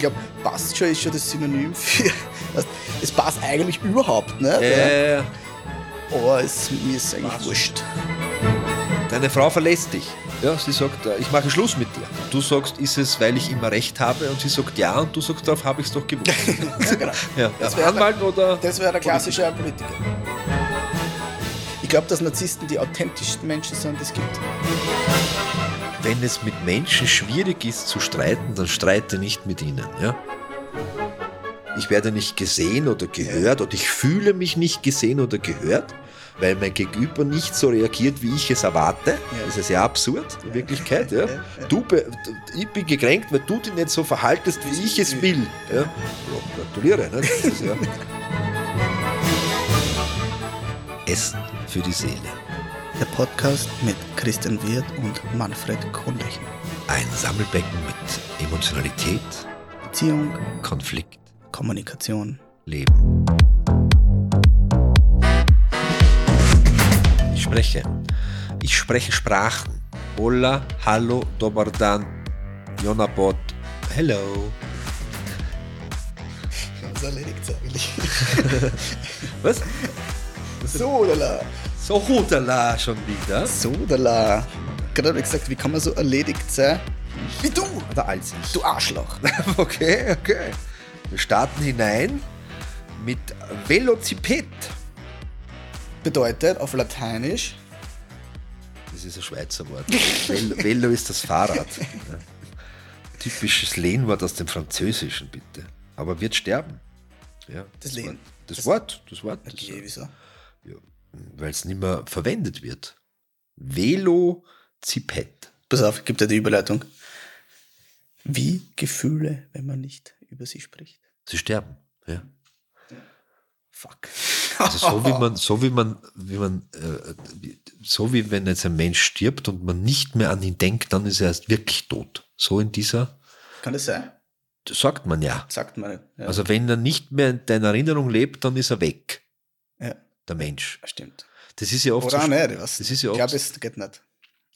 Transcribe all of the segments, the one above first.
Ich glaube, passt schon ist schon das Synonym für. Es passt eigentlich überhaupt nicht. Äh, Ja. Aber es, mir ist eigentlich wurscht. deine Frau verlässt dich. Ja, sie sagt, äh, ich mache Schluss mit dir. Du sagst, ist es, weil ich immer recht habe? Und sie sagt ja und du sagst, darauf habe ich es doch gewusst. Ja, genau. ja. Das wäre Anwalt oder? Das wäre der klassische Politiker. Ich glaube, dass Narzissten die authentischsten Menschen sind, die es gibt. Wenn es mit Menschen schwierig ist zu streiten, dann streite nicht mit ihnen. Ja? Ich werde nicht gesehen oder gehört oder ich fühle mich nicht gesehen oder gehört, weil mein Gegenüber nicht so reagiert, wie ich es erwarte. Das ist ja absurd in Wirklichkeit. Ja? Du, ich bin gekränkt, weil du dich nicht so verhaltest, wie ich es will. Ja? Gratuliere. Ne? Ist Essen für die Seele. Der Podcast mit Christian Wirth und Manfred Kronlechner. Ein Sammelbecken mit Emotionalität, Beziehung, Konflikt, Kommunikation. Leben. Ich spreche. Ich spreche Sprachen. Hola, hallo, dobar dan, Jonabot, hello. Das erledigt eigentlich. Was? Sodala. So hudala schon wieder. Sodala. Gerade habe ich gesagt, wie kann man so erledigt sein? Wie du, Oder als ich. du Arschloch. Okay, okay. Wir starten hinein mit Velociped. Bedeutet auf Lateinisch Das ist ein Schweizer Wort. Velo, ist das Fahrrad. Typisches Lehnwort aus dem Französischen, bitte. Aber wird sterben. Ja, Das Lehn. Wort. Das, Das- Wort, das Wort. das- Okay, wieso? ja, Weil es nicht mehr verwendet wird. Velociped. Pass auf, gibt ja die Überleitung. Wie Gefühle, wenn man nicht über sie spricht. Sie sterben. Ja. Fuck. Also so wie man, so wie man, wie man, äh, so wie wenn jetzt ein Mensch stirbt und man nicht mehr an ihn denkt, dann ist er erst wirklich tot. So in dieser, Kann das sein? das sagt man ja. Sagt man. Ja. Also wenn er nicht mehr in deiner Erinnerung lebt, dann ist er weg, ja, der Mensch. stimmt. Das ist ja oft Oder so, nicht. Was? das ist ja ich oft- glaube, es geht nicht.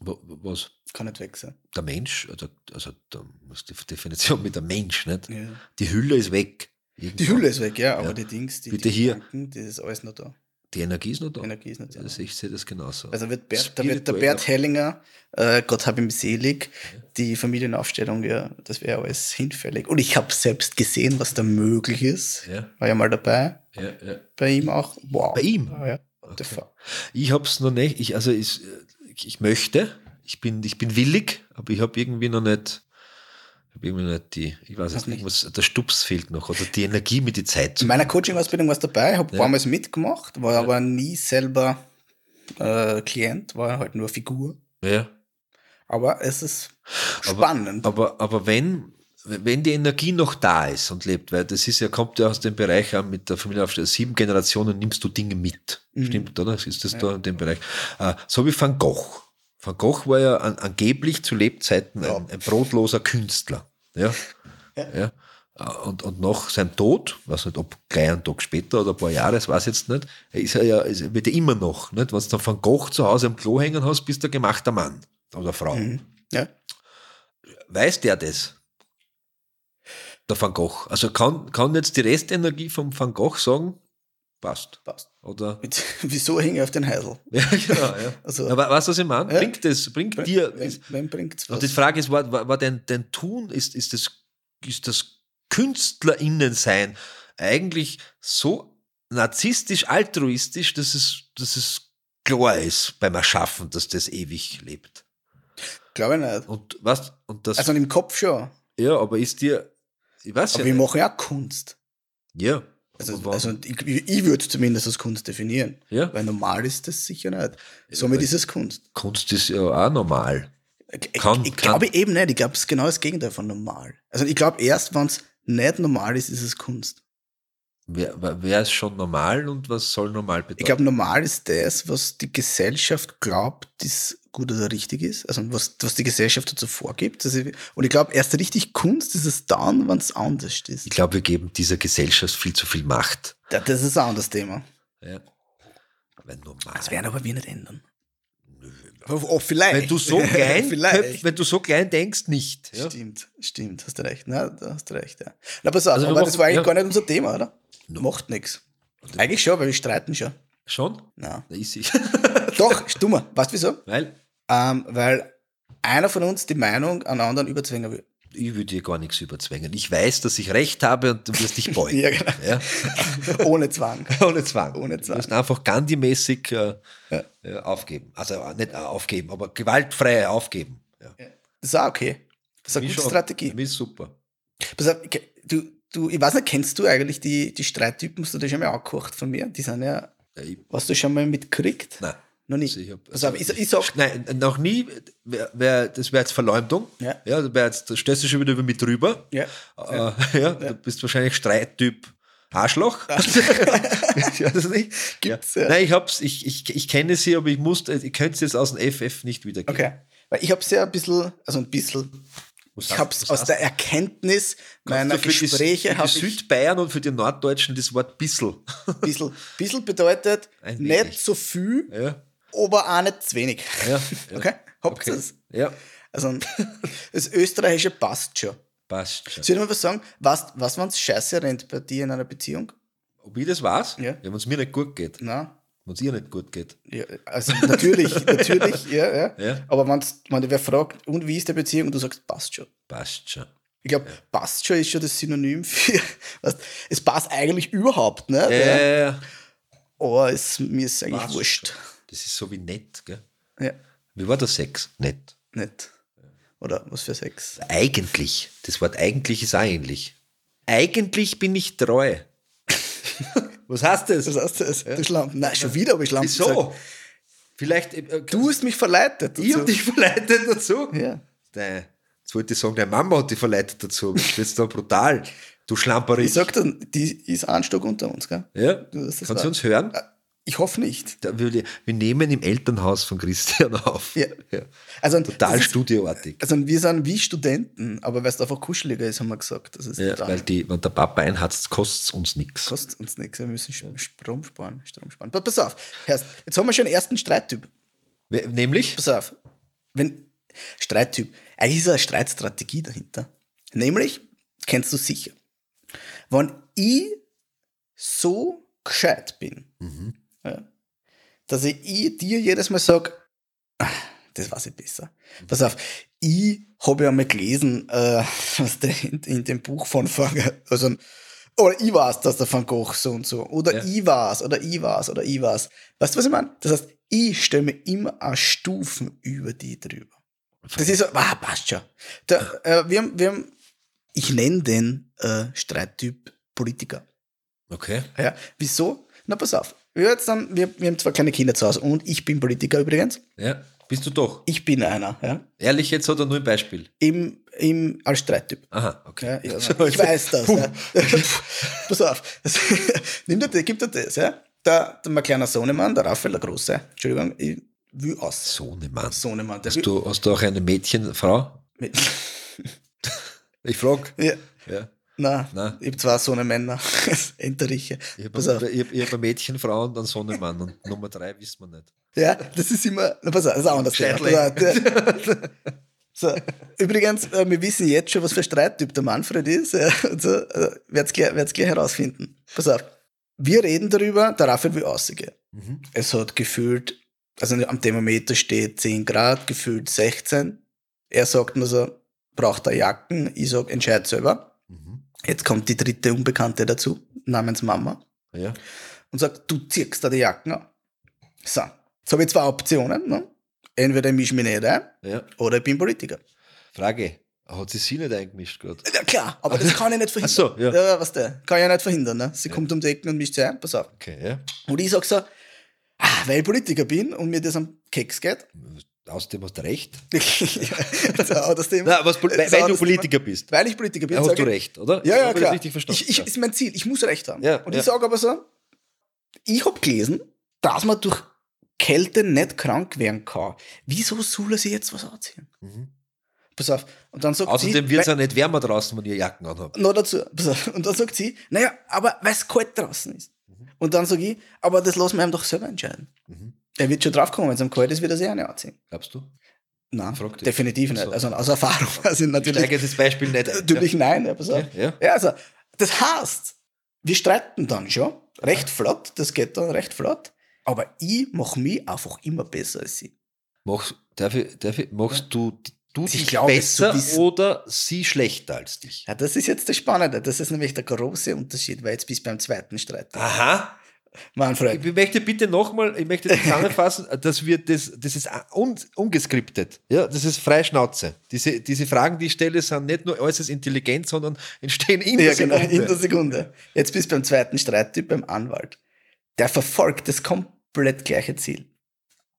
Was Kann nicht weg sein. der Mensch, also, also da muss die Definition mit der Mensch, nicht? Ja. Die Hülle ist weg. Die Irgendwann. Hülle ist weg, ja, aber Ja. die Dings, die, Bitte die hier. Gedanken, das ist alles noch da. Die Energie ist noch da. Die Energie ist nicht da. Also ich sehe das genauso. Also wird Bert, da wird der Bert Hellinger, äh, Gott hab ihm selig, die Familienaufstellung, ja, das wäre alles hinfällig. Und ich habe selbst gesehen, was da möglich ist. Ja. War ja mal dabei. ja, ja. Bei ihm auch. Wow. Bei ihm? Ja, ja. Fuck? Ich habe es noch nicht, ich, also ich, ich möchte, ich bin, ich bin willig, aber ich habe irgendwie noch nicht, ich habe irgendwie nicht die, ich weiß Noch nicht, der Stups fehlt noch oder die Energie, mir die Zeit In meiner Coaching-Ausbildung war es dabei, habe Ja. Mal mitgemacht, war aber nie selber äh, Klient, war halt nur Figur. ja. Aber es ist Aber- spannend. Aber, aber wenn, wenn die Energie noch da ist und lebt, weil das ist ja, kommt ja aus dem Bereich an mit der Familienaufstellung, sieben Generationen nimmst du Dinge mit. Mhm. Stimmt, oder? Ist das da in dem Bereich? Äh, so wie Van Gogh. Van Gogh war ja an, angeblich zu Lebzeiten Ja. ein, ein brotloser Künstler. Ja. Ja. ja. Und, und nach seinem Tod, weiß nicht, ob gleich einen Tag später oder ein paar Jahre, das weiß ich jetzt nicht, ist er ja, ist, wird er immer noch, nicht? Wenn du dann Van Gogh zu Hause am Klo hängen hast, bist du ein gemachter Mann oder Frau. Mhm. Ja. Weiß der das? Der Van Gogh. Also kann, kann jetzt die Restenergie vom Van Gogh sagen, passt. Passt. Oder? Mit, wieso hänge ich auf den Heisel? Ja, genau, ja. Also, Aber weißt du, was ich meine? Ja. Bringt das, bringt Bring- dir. wem, wem bringt's was? Und die Frage ist, war, war, war dein, dein Tun, ist, ist das, ist das KünstlerInnen-Sein eigentlich so narzisstisch, altruistisch, dass es, dass es klar ist beim Erschaffen, dass das ewig lebt? Glaube ich nicht. Und was? Und das, Also im Kopf schon. ja, aber ist dir, ich weiß Aber ja wir nicht. machen ja Kunst. Ja. Also, also ich, ich würde zumindest als Kunst definieren. Ja. Weil normal ist das sicher nicht. Somit weil- ist es Kunst. Kunst ist ja auch normal. Ich, Kann- ich kann- glaube eben nicht. Ich glaube, es ist genau das Gegenteil von normal. Also ich glaube, erst wenn es nicht normal ist, ist es Kunst. Wer, wer ist schon normal und was soll normal bedeuten? Ich glaube, normal ist das, was die Gesellschaft glaubt, das gut oder richtig ist. Also was, was die Gesellschaft dazu vorgibt. Also, und ich glaube, erst richtig Kunst ist es dann, wenn es anders ist. ich glaube, wir geben dieser Gesellschaft viel zu viel Macht. Da- Das ist ein anderes Thema. Ja. Weil normal. Das werden aber wir nicht ändern. Nö, Oh, vielleicht. Wenn du so klein, wenn du so klein denkst, nicht. Ja? Stimmt, stimmt, hast du recht. Na, da hast du recht, ja. Na, pass auf, Also aber das war eigentlich ja. gar nicht unser Thema, oder? Macht nichts. Eigentlich schon, weil wir streiten schon. Schon? Na. Da ist sie. Doch, stummer. Weißt du wieso? Weil Ähm, weil einer von uns die Meinung an anderen überzwingen will. ich würde dir gar nichts überzwängen. Ich weiß, dass ich recht habe und du wirst dich beugen. Ja, genau. Ja? Ohne Zwang. Ohne Zwang. Ohne Zwang. Du musst einfach Gandhi-mäßig äh, Ja. äh, aufgeben. Also äh, nicht äh, aufgeben, aber gewaltfrei aufgeben. Ja. Das ist auch okay. Das ist eine gute schon. Strategie. Für mich ist super. Pass auf, du, du, ich weiß nicht, kennst du eigentlich die, die Streittypen? Hast du die schon mal angekocht von mir? Die sind ja, Ja, ich, hast du schon mal mitgekriegt? nein. Noch nicht. Also ich hab- Pass auf, ich, ich sag, Nein, noch nie. Wär, wär, das wäre jetzt Verleumdung. Ja. ja das wär jetzt, da stellst du schon wieder über mich drüber. ja, Äh, ja, du bist wahrscheinlich Streittyp Arschloch. ich weiß es nicht. Gibt's, ja. ja. Nein, ich hab's, ich, ich, ich kenne sie, aber ich muss, ich könnte es jetzt aus dem FF nicht wiedergeben. okay. Weil ich hab's ja ein bisschen, also ein bisschen, Was ich hab's was aus der Erkenntnis meiner du für die- Gespräche für die Südbayern und für die Norddeutschen das Wort bissel. ein bisschen, bisschen bedeutet, Ein wenig. nicht so viel, Ja, aber auch nicht zu wenig. ja, ja. Okay? Habt Okay. ihr's? Ja, Also, das Österreichische passt schon. passt schon. Soll ich mal was sagen? Was, was wenn es scheiße rennt bei dir in einer Beziehung? Ob ich das weiß? Ja. wenn es mir nicht gut geht. Na, Wenn es ihr nicht gut geht. ja, also natürlich, natürlich, ja, ja. Ja. Aber wenn's, wenn wer fragt, und wie ist die Beziehung, und du sagst, passt schon. Passt schon. Ich glaube, passt schon ist schon das Synonym für, weißt, es passt eigentlich überhaupt nicht. Ja, Ja. ja, ja. Aber es, mir ist eigentlich Passt wurscht. Das ist so wie nett, gell? Ja, Wie war der Sex? Nett. nicht. Oder was für Sex. Eigentlich. Das Wort eigentlich ist auch ähnlich. Eigentlich bin ich treu. Was heißt das? Was heißt das? Du Schlampen. Nein, schon wieder habe ich Schlampen Wieso? gesagt. Vielleicht. Äh, Du hast mich verleitet. ich dazu. habe dich verleitet dazu. Ja. Dein, jetzt wollte ich sagen, deine Mama hat dich verleitet dazu. Das ist da brutal. Du Schlamperich. Ich sag dann, die ist ein Stock unter uns, gell? ja? Kannst du uns hören? Ich hoffe nicht. Da würde, wir nehmen im Elternhaus von Christian auf. Ja. Also, Total ist- studioartig. Also wir sind wie Studenten, aber weil es einfach kuscheliger ist, haben wir gesagt. Das ist Ja, weil die, wenn der Papa einhatzt, kostet es uns nichts. kostet uns nichts. Wir müssen Strom sparen. Strom sparen. Pa- Pass auf, jetzt haben wir schon einen ersten Streittyp. Nämlich? Pass auf. Wenn, Streittyp. Eigentlich ist eine Streitstrategie dahinter. Nämlich, kennst du sicher, wenn ich so gescheit bin, ja, dass ich, ich dir jedes Mal sage, das weiß ich besser. Pass auf, ich habe ja mal gelesen, äh, was der in, in dem Buch von Van also oder ich weiß, dass der Van Gogh so und so, oder Ja. ich weiß, oder ich weiß, oder ich weiß. Weißt du, was ich meine? Das heißt, ich stelle mir immer eine Stufen über die drüber. Das ist so, ah, passt schon. Da, äh, wir, haben, wir haben, ich nenne den äh, Streittyp Politiker. Okay. Ja, wieso? Na, pass auf. Wir, jetzt dann, wir, wir haben zwei kleine Kinder zu Hause und ich bin Politiker übrigens. Ja. Bist du doch. Ich bin einer, ja. Ehrlich jetzt oder nur ein Beispiel? Im, im, als Streittyp. Aha, okay. Ja, ja, ich weiß das. Ja. Pass auf. Nimm dir, das, gib dir das. Ja. Der, der, mein kleiner Sohnemann, der Raphael, der Große, Entschuldigung, ich will aus. Sohnemann. Sohnemann, der Hast du, hast du auch eine Mädchenfrau? Ich frage. ja, Ja. Nein, Nein. ich habe zwei Sohnemänner, Enteriche. Ich habe hab, ich hab Mädchenfrau und einen Sohnemann und Nummer drei wissen wir nicht. Ja, das ist immer, na, pass auf, das ist auch anders. Ja. So, übrigens, äh, wir wissen jetzt schon, was für ein Streittyp der Manfred ist. Ja, und so, äh, werd's gleich, gleich herausfinden. Pass auf. Wir reden darüber, der Raphael will rausgehen. Mhm. Es hat gefühlt, also am Thermometer steht 10 Grad, gefühlt 16. Er sagt nur so, braucht er Jacken? Ich sag, entscheid selber. Jetzt kommt die dritte Unbekannte dazu, namens Mama, Ja. und sagt, du ziehst da die Jacken an. So, jetzt habe ich zwei Optionen. Ne? Entweder ich mische mich nicht ein, ja. oder ich bin Politiker. Frage. Hat sie sie nicht eingemischt gerade? Ja klar, aber das kann ich nicht verhindern. Ach so, ja. ja was der? Kann ich ja nicht verhindern. Ne? Sie kommt um die Ecke und mischt sich ein, pass auf. Okay, ja. Und ich sag so, ah, weil ich Politiker bin und mir das am Keks geht. Außerdem hast du recht. so, das Thema. Na, was, weil, weil du das Politiker bist. Thema. Weil ich Politiker bin, Ja, hast du recht, oder? Ja, ja, ich das klar. richtig verstanden. Ich, ich, ja. ist mein Ziel. Ich muss Recht haben. Ja, und ja. ich sage aber so, ich habe gelesen, dass man durch Kälte nicht krank werden kann. Wieso soll er sich jetzt was anziehen? Mhm. Pass auf. Und dann sagt Außerdem wird es ja nicht wärmer draußen, wenn ihr Jacken anhabt. noch dazu, pass auf. Und dann sagt sie, naja, aber weil es kalt draußen ist. Mhm. Und dann sage ich, aber das lassen wir ihm doch selber entscheiden. Er wird schon draufkommen, wenn es am kalt ist, wird er sich eine anziehen. Glaubst du? Nein, definitiv nicht. So. Also aus Erfahrung. Also Ich natürlich, jetzt das Beispiel nicht natürlich nein. Ja, pass auf. Ja, ja. Ja, also, das heißt, wir streiten dann schon, recht flott, das geht dann recht flott, aber ich mache mich einfach immer besser als sie. Machst, darf ich, darf ich, machst du, du Ich dich zu besser oder sie schlechter als dich? Ja, das ist jetzt das Spannende, das ist nämlich der große Unterschied, weil jetzt bis beim zweiten Streit. Aha. Manfred, Ich möchte bitte nochmal, ich möchte zusammenfassen, dass wir das, das ist un, ungeskriptet. Ja, das ist Freischnauze. Diese, diese Fragen, die ich stelle, sind nicht nur äußerst intelligent, sondern entstehen in der ja, genau, Sekunde. in der Sekunde. Jetzt bist du beim zweiten Streittyp, beim Anwalt. Der verfolgt das komplett gleiche Ziel.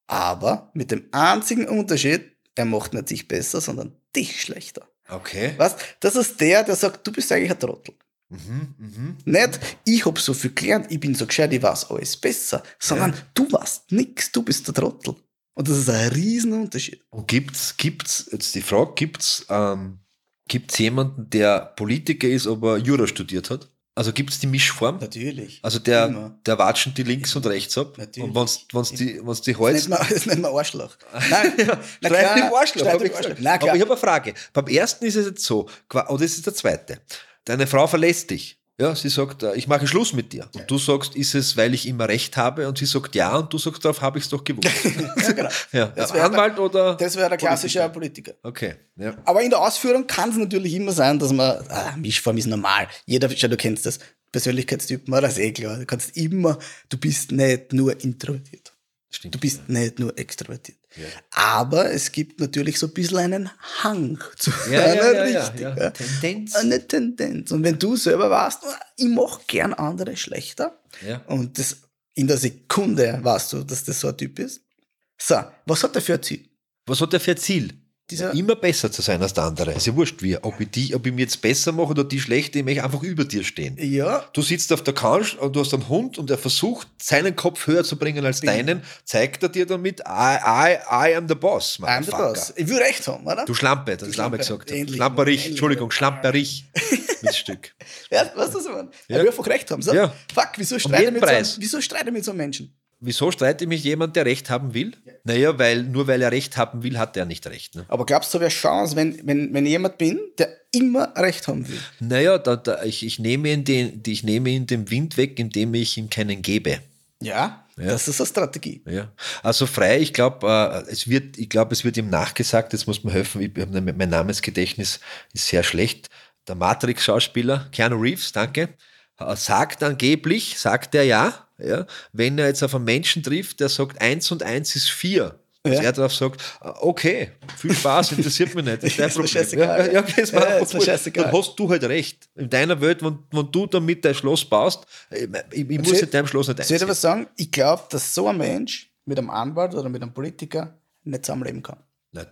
Aber mit dem einzigen Unterschied, er macht nicht sich besser, sondern dich schlechter. Okay. Was? Das ist der, der sagt, du bist eigentlich ein Trottel. Mhm, mhm. Nicht, ich hab so viel gelernt, ich bin so gescheit, ich weiß alles besser, sondern Ja. du weißt nix, du bist der Trottel. Und das ist ein Riesenunterschied. Und gibt's, gibt's, jetzt die Frage, gibt's, ähm, gibt's jemanden, der Politiker ist, aber Jura studiert hat? Also gibt's die Mischform? Natürlich. Also der, Immer. der watschen die links und rechts ab. Natürlich. Und wenn's, wenn's die, wenn's die Das Holz. das nennt man Arschloch. Nein, na Streit klar, im Arschloch, Streit im Arschloch. Na Aber ich habe eine Frage. Beim ersten ist es jetzt so, oder das ist der zweite. Deine Frau verlässt dich. Ja, sie sagt, äh, ich mache Schluss mit dir. Und du sagst, ist es, weil ich immer recht habe? Und sie sagt ja, und du sagst, darauf habe ich es doch gewusst. ja, genau. ja. Das wär Anwalt oder? Das wäre der klassische Politiker. Okay. Ja. Aber in der Ausführung kann es natürlich immer sein, dass man, ah, Mischform ist normal. Jeder, du kennst das. Persönlichkeitstypen, das ist eh klar. Du kannst immer, du bist nicht nur introvertiert. Stimmt. Du bist nicht nur extrovertiert. Ja. Aber es gibt natürlich so ein bisschen einen Hang zu Ja, einer ja, ja, ja, ja. ja. Tendenz. Eine Tendenz. Und wenn du selber ah, ich mache gern andere schlechter, Ja. und das in der Sekunde weißt du, dass das so ein Typ ist. So, was hat er für ein Ziel? Was hat er für ein Ziel? Dieser- Immer besser zu sein als der andere. Ist ja wurscht wie. Ob ich, die, ob ich mir jetzt besser mache oder die schlechte, ich möchte einfach über dir stehen. Ja, Du sitzt auf der Couch und du hast einen Hund und er versucht, seinen Kopf höher zu bringen als deinen, zeigt er dir damit, I, I, I am the boss. I'm the motherfucker. boss. Ich will recht haben, oder? Du Schlampe, das Schlampe gesagt. Endlich. Schlamperich, Endlich. Entschuldigung, Schlamperich. Miststück. Ja, weißt du, was ich meine? Ja. Er will einfach recht haben. So, Ja. Fuck, wieso jeden streite, mit so, wieso streite mit so einem Menschen? Wieso streitet mich jemand, der Recht haben will? Naja, weil nur weil er Recht haben will, hat er nicht Recht. Ne? Aber glaubst du, wäre Chance, wenn, wenn, wenn ich jemand bin, der immer recht haben will? Naja, da, da, ich, ich, nehme ihn den, ich nehme ihn den Wind weg, indem ich ihm keinen gebe. Ja, das ist eine Strategie. Ja, also frei, ich glaube, äh, es wird, ich glaube, es wird ihm nachgesagt, jetzt muss man helfen, ich, mein Namensgedächtnis ist sehr schlecht. Der Matrix-Schauspieler, Keanu Reeves, danke, äh, sagt angeblich, sagt er ja, ja, wenn er jetzt auf einen Menschen trifft, der sagt, eins und eins ist vier. Dass Ja. er darauf sagt, äh, okay, viel Spaß, interessiert mich nicht. Das ist dein Problem. scheißegal. Ja, ja, okay, ist mir Ja, ist scheißegal. Dann hast du halt recht. In deiner Welt, wenn, wenn du damit dein Schloss baust, ich, ich, ich muss in deinem Schloss nicht Soll ich einziehen. was sagen? Ich glaube, dass so ein Mensch mit einem Anwalt oder mit einem Politiker nicht zusammenleben kann. Nein.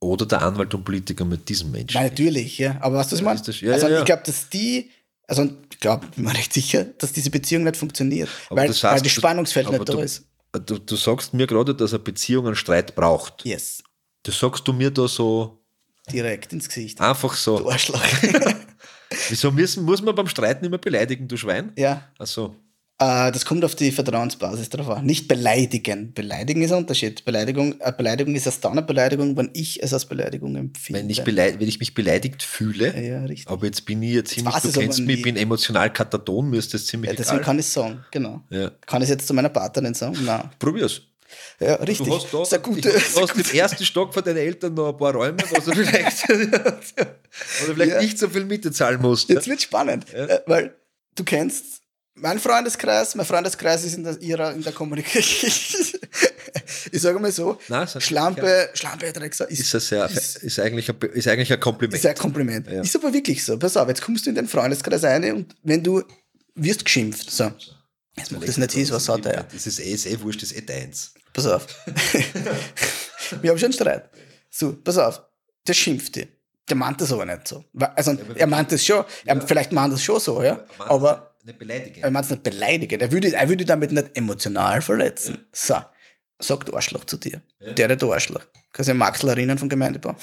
Oder der Anwalt und Politiker mit diesem Menschen. Nein, natürlich, ja. Aber was du, Ja, das- ja, also ja. ich glaube, dass die, also ich glaube, bin mir recht sicher, dass diese Beziehung nicht funktioniert. Weil, das heißt, weil das du- Spannungsfeld aber nicht du, da ist. Du, du sagst mir gerade, dass eine Beziehung einen Streit braucht. Yes. Das sagst du mir da so Direkt ins Gesicht. einfach Du so. Arschloch. Wieso müssen, muss man beim Streiten immer beleidigen, du Schwein? ja. Also, Äh, das kommt auf die Vertrauensbasis drauf an. Nicht beleidigen. Beleidigen ist ein Unterschied. Beleidigung, äh, Beleidigung ist erst dann eine Beleidigung, wenn ich es als Beleidigung empfinde. wenn ich, beleid, wenn ich mich beleidigt fühle, ja, ja, richtig. aber jetzt bin ich jetzt ziemlich, du kennst mich, ich bin emotional kataton, mir ist das ziemlich Ja, deswegen egal. kann ich es sagen, genau. Ja. Kann ich es jetzt zu meiner Partnerin sagen? Nein. Probier's. Ja, richtig. Du hast da, eine gute, du hast im ersten Stock von deinen Eltern noch ein paar Räume, wo du vielleicht, oder vielleicht Ja. nicht so viel Miete zahlen musst. Jetzt wird spannend, äh, weil du kennst meinen Freundeskreis, mein Freundeskreis ist in der, ihrer, in der Kommunikation. ich sage mal so, Nein, sag- Schlampe, Schlampe, Dreckser ist, Ist, das sehr, ist, ist, eigentlich ein, ist eigentlich ein Kompliment. ist ein Kompliment. Ja. Ist aber wirklich so. Pass auf, jetzt kommst du in den Freundeskreis rein und wenn du wirst geschimpft, so, jetzt macht das nicht hieß, was hat er ja. Das ist eh, ist eh wurscht, das ist eh deins. Pass auf. Wir haben schon einen Streit. So, pass auf. Der schimpft dich. Der meint das aber nicht so. Also, er meint das schon. Er, vielleicht meint das schon so, ja. Aber Nicht beleidigen. er meint es nicht beleidigen. Er würde, er würde damit nicht emotional verletzen. So. Sagt Arschloch zu dir. Der, der Arschloch. Kannst du Maxl erinnern vom Gemeindebau?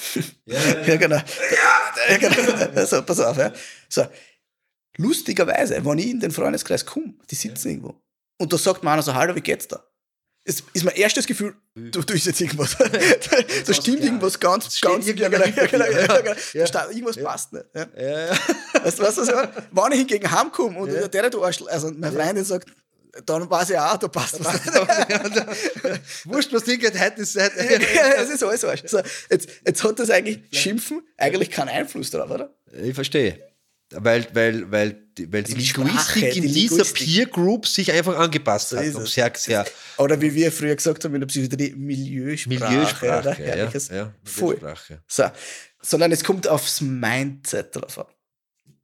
Ja, genau. Ja, genau. So, pass auf, ja. So. Lustigerweise, wenn ich in den Freundeskreis komme, die sitzen irgendwo, und da sagt mir einer so, hallo, wie geht's da? Ist, ist mein erstes Gefühl, du tust jetzt irgendwas. da stimmt irgendwas ganz, steht ganz, ja, genau, ja, genau, ja, Ja, ja. Da irgendwas passt nicht. Ja. Ja, ja. Weißt du, was das war? Wenn ich hingegen heimkomme und Ja. der, du Arschl, also meine Freundin sagt, dann weiß ich auch, da passt was. Wurscht, was denkt, heute ist heute. ja, es ist alles Arsch. So, jetzt, jetzt hat das eigentlich Schimpfen eigentlich keinen Einfluss drauf, oder? Ich verstehe. Weil, weil, weil, die- weil die die Sprache, Linguistik in die dieser. Peer Group sich einfach angepasst hat. Und es. sehr, sehr Oder wie wir früher gesagt haben in der Psychiatrie, Milieusprache. oder? Milieusprache. Ja, Herrliches. ja, Voll. Milieusprache. So, sondern es kommt aufs Mindset drauf an.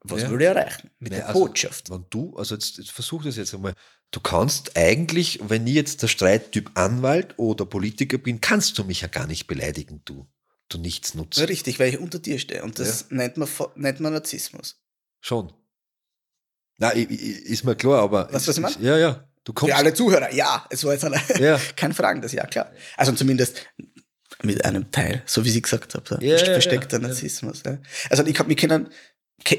Was Ja. will ich erreichen? Mit Ja, der also, Botschaft. Wenn du, also jetzt, jetzt versuch das jetzt einmal. Du kannst eigentlich, wenn ich jetzt der Streittyp Anwalt oder Politiker bin, kannst du mich ja gar nicht beleidigen, du. Du nichts nutzt. Richtig, weil ich unter dir stehe. Und das nennt, man, nennt man Narzissmus. Schon. Na, ist mir klar, aber. Du, was ich ist- Ja, ja. Du kommst. Für alle Zuhörer, ja, es war jetzt eine, Ja. kein Fragen, das ja klar. Also zumindest mit einem Teil, so wie sie gesagt hat, so Ja, versteckter ja. Narzissmus. Ja. Also ich kann, wir können,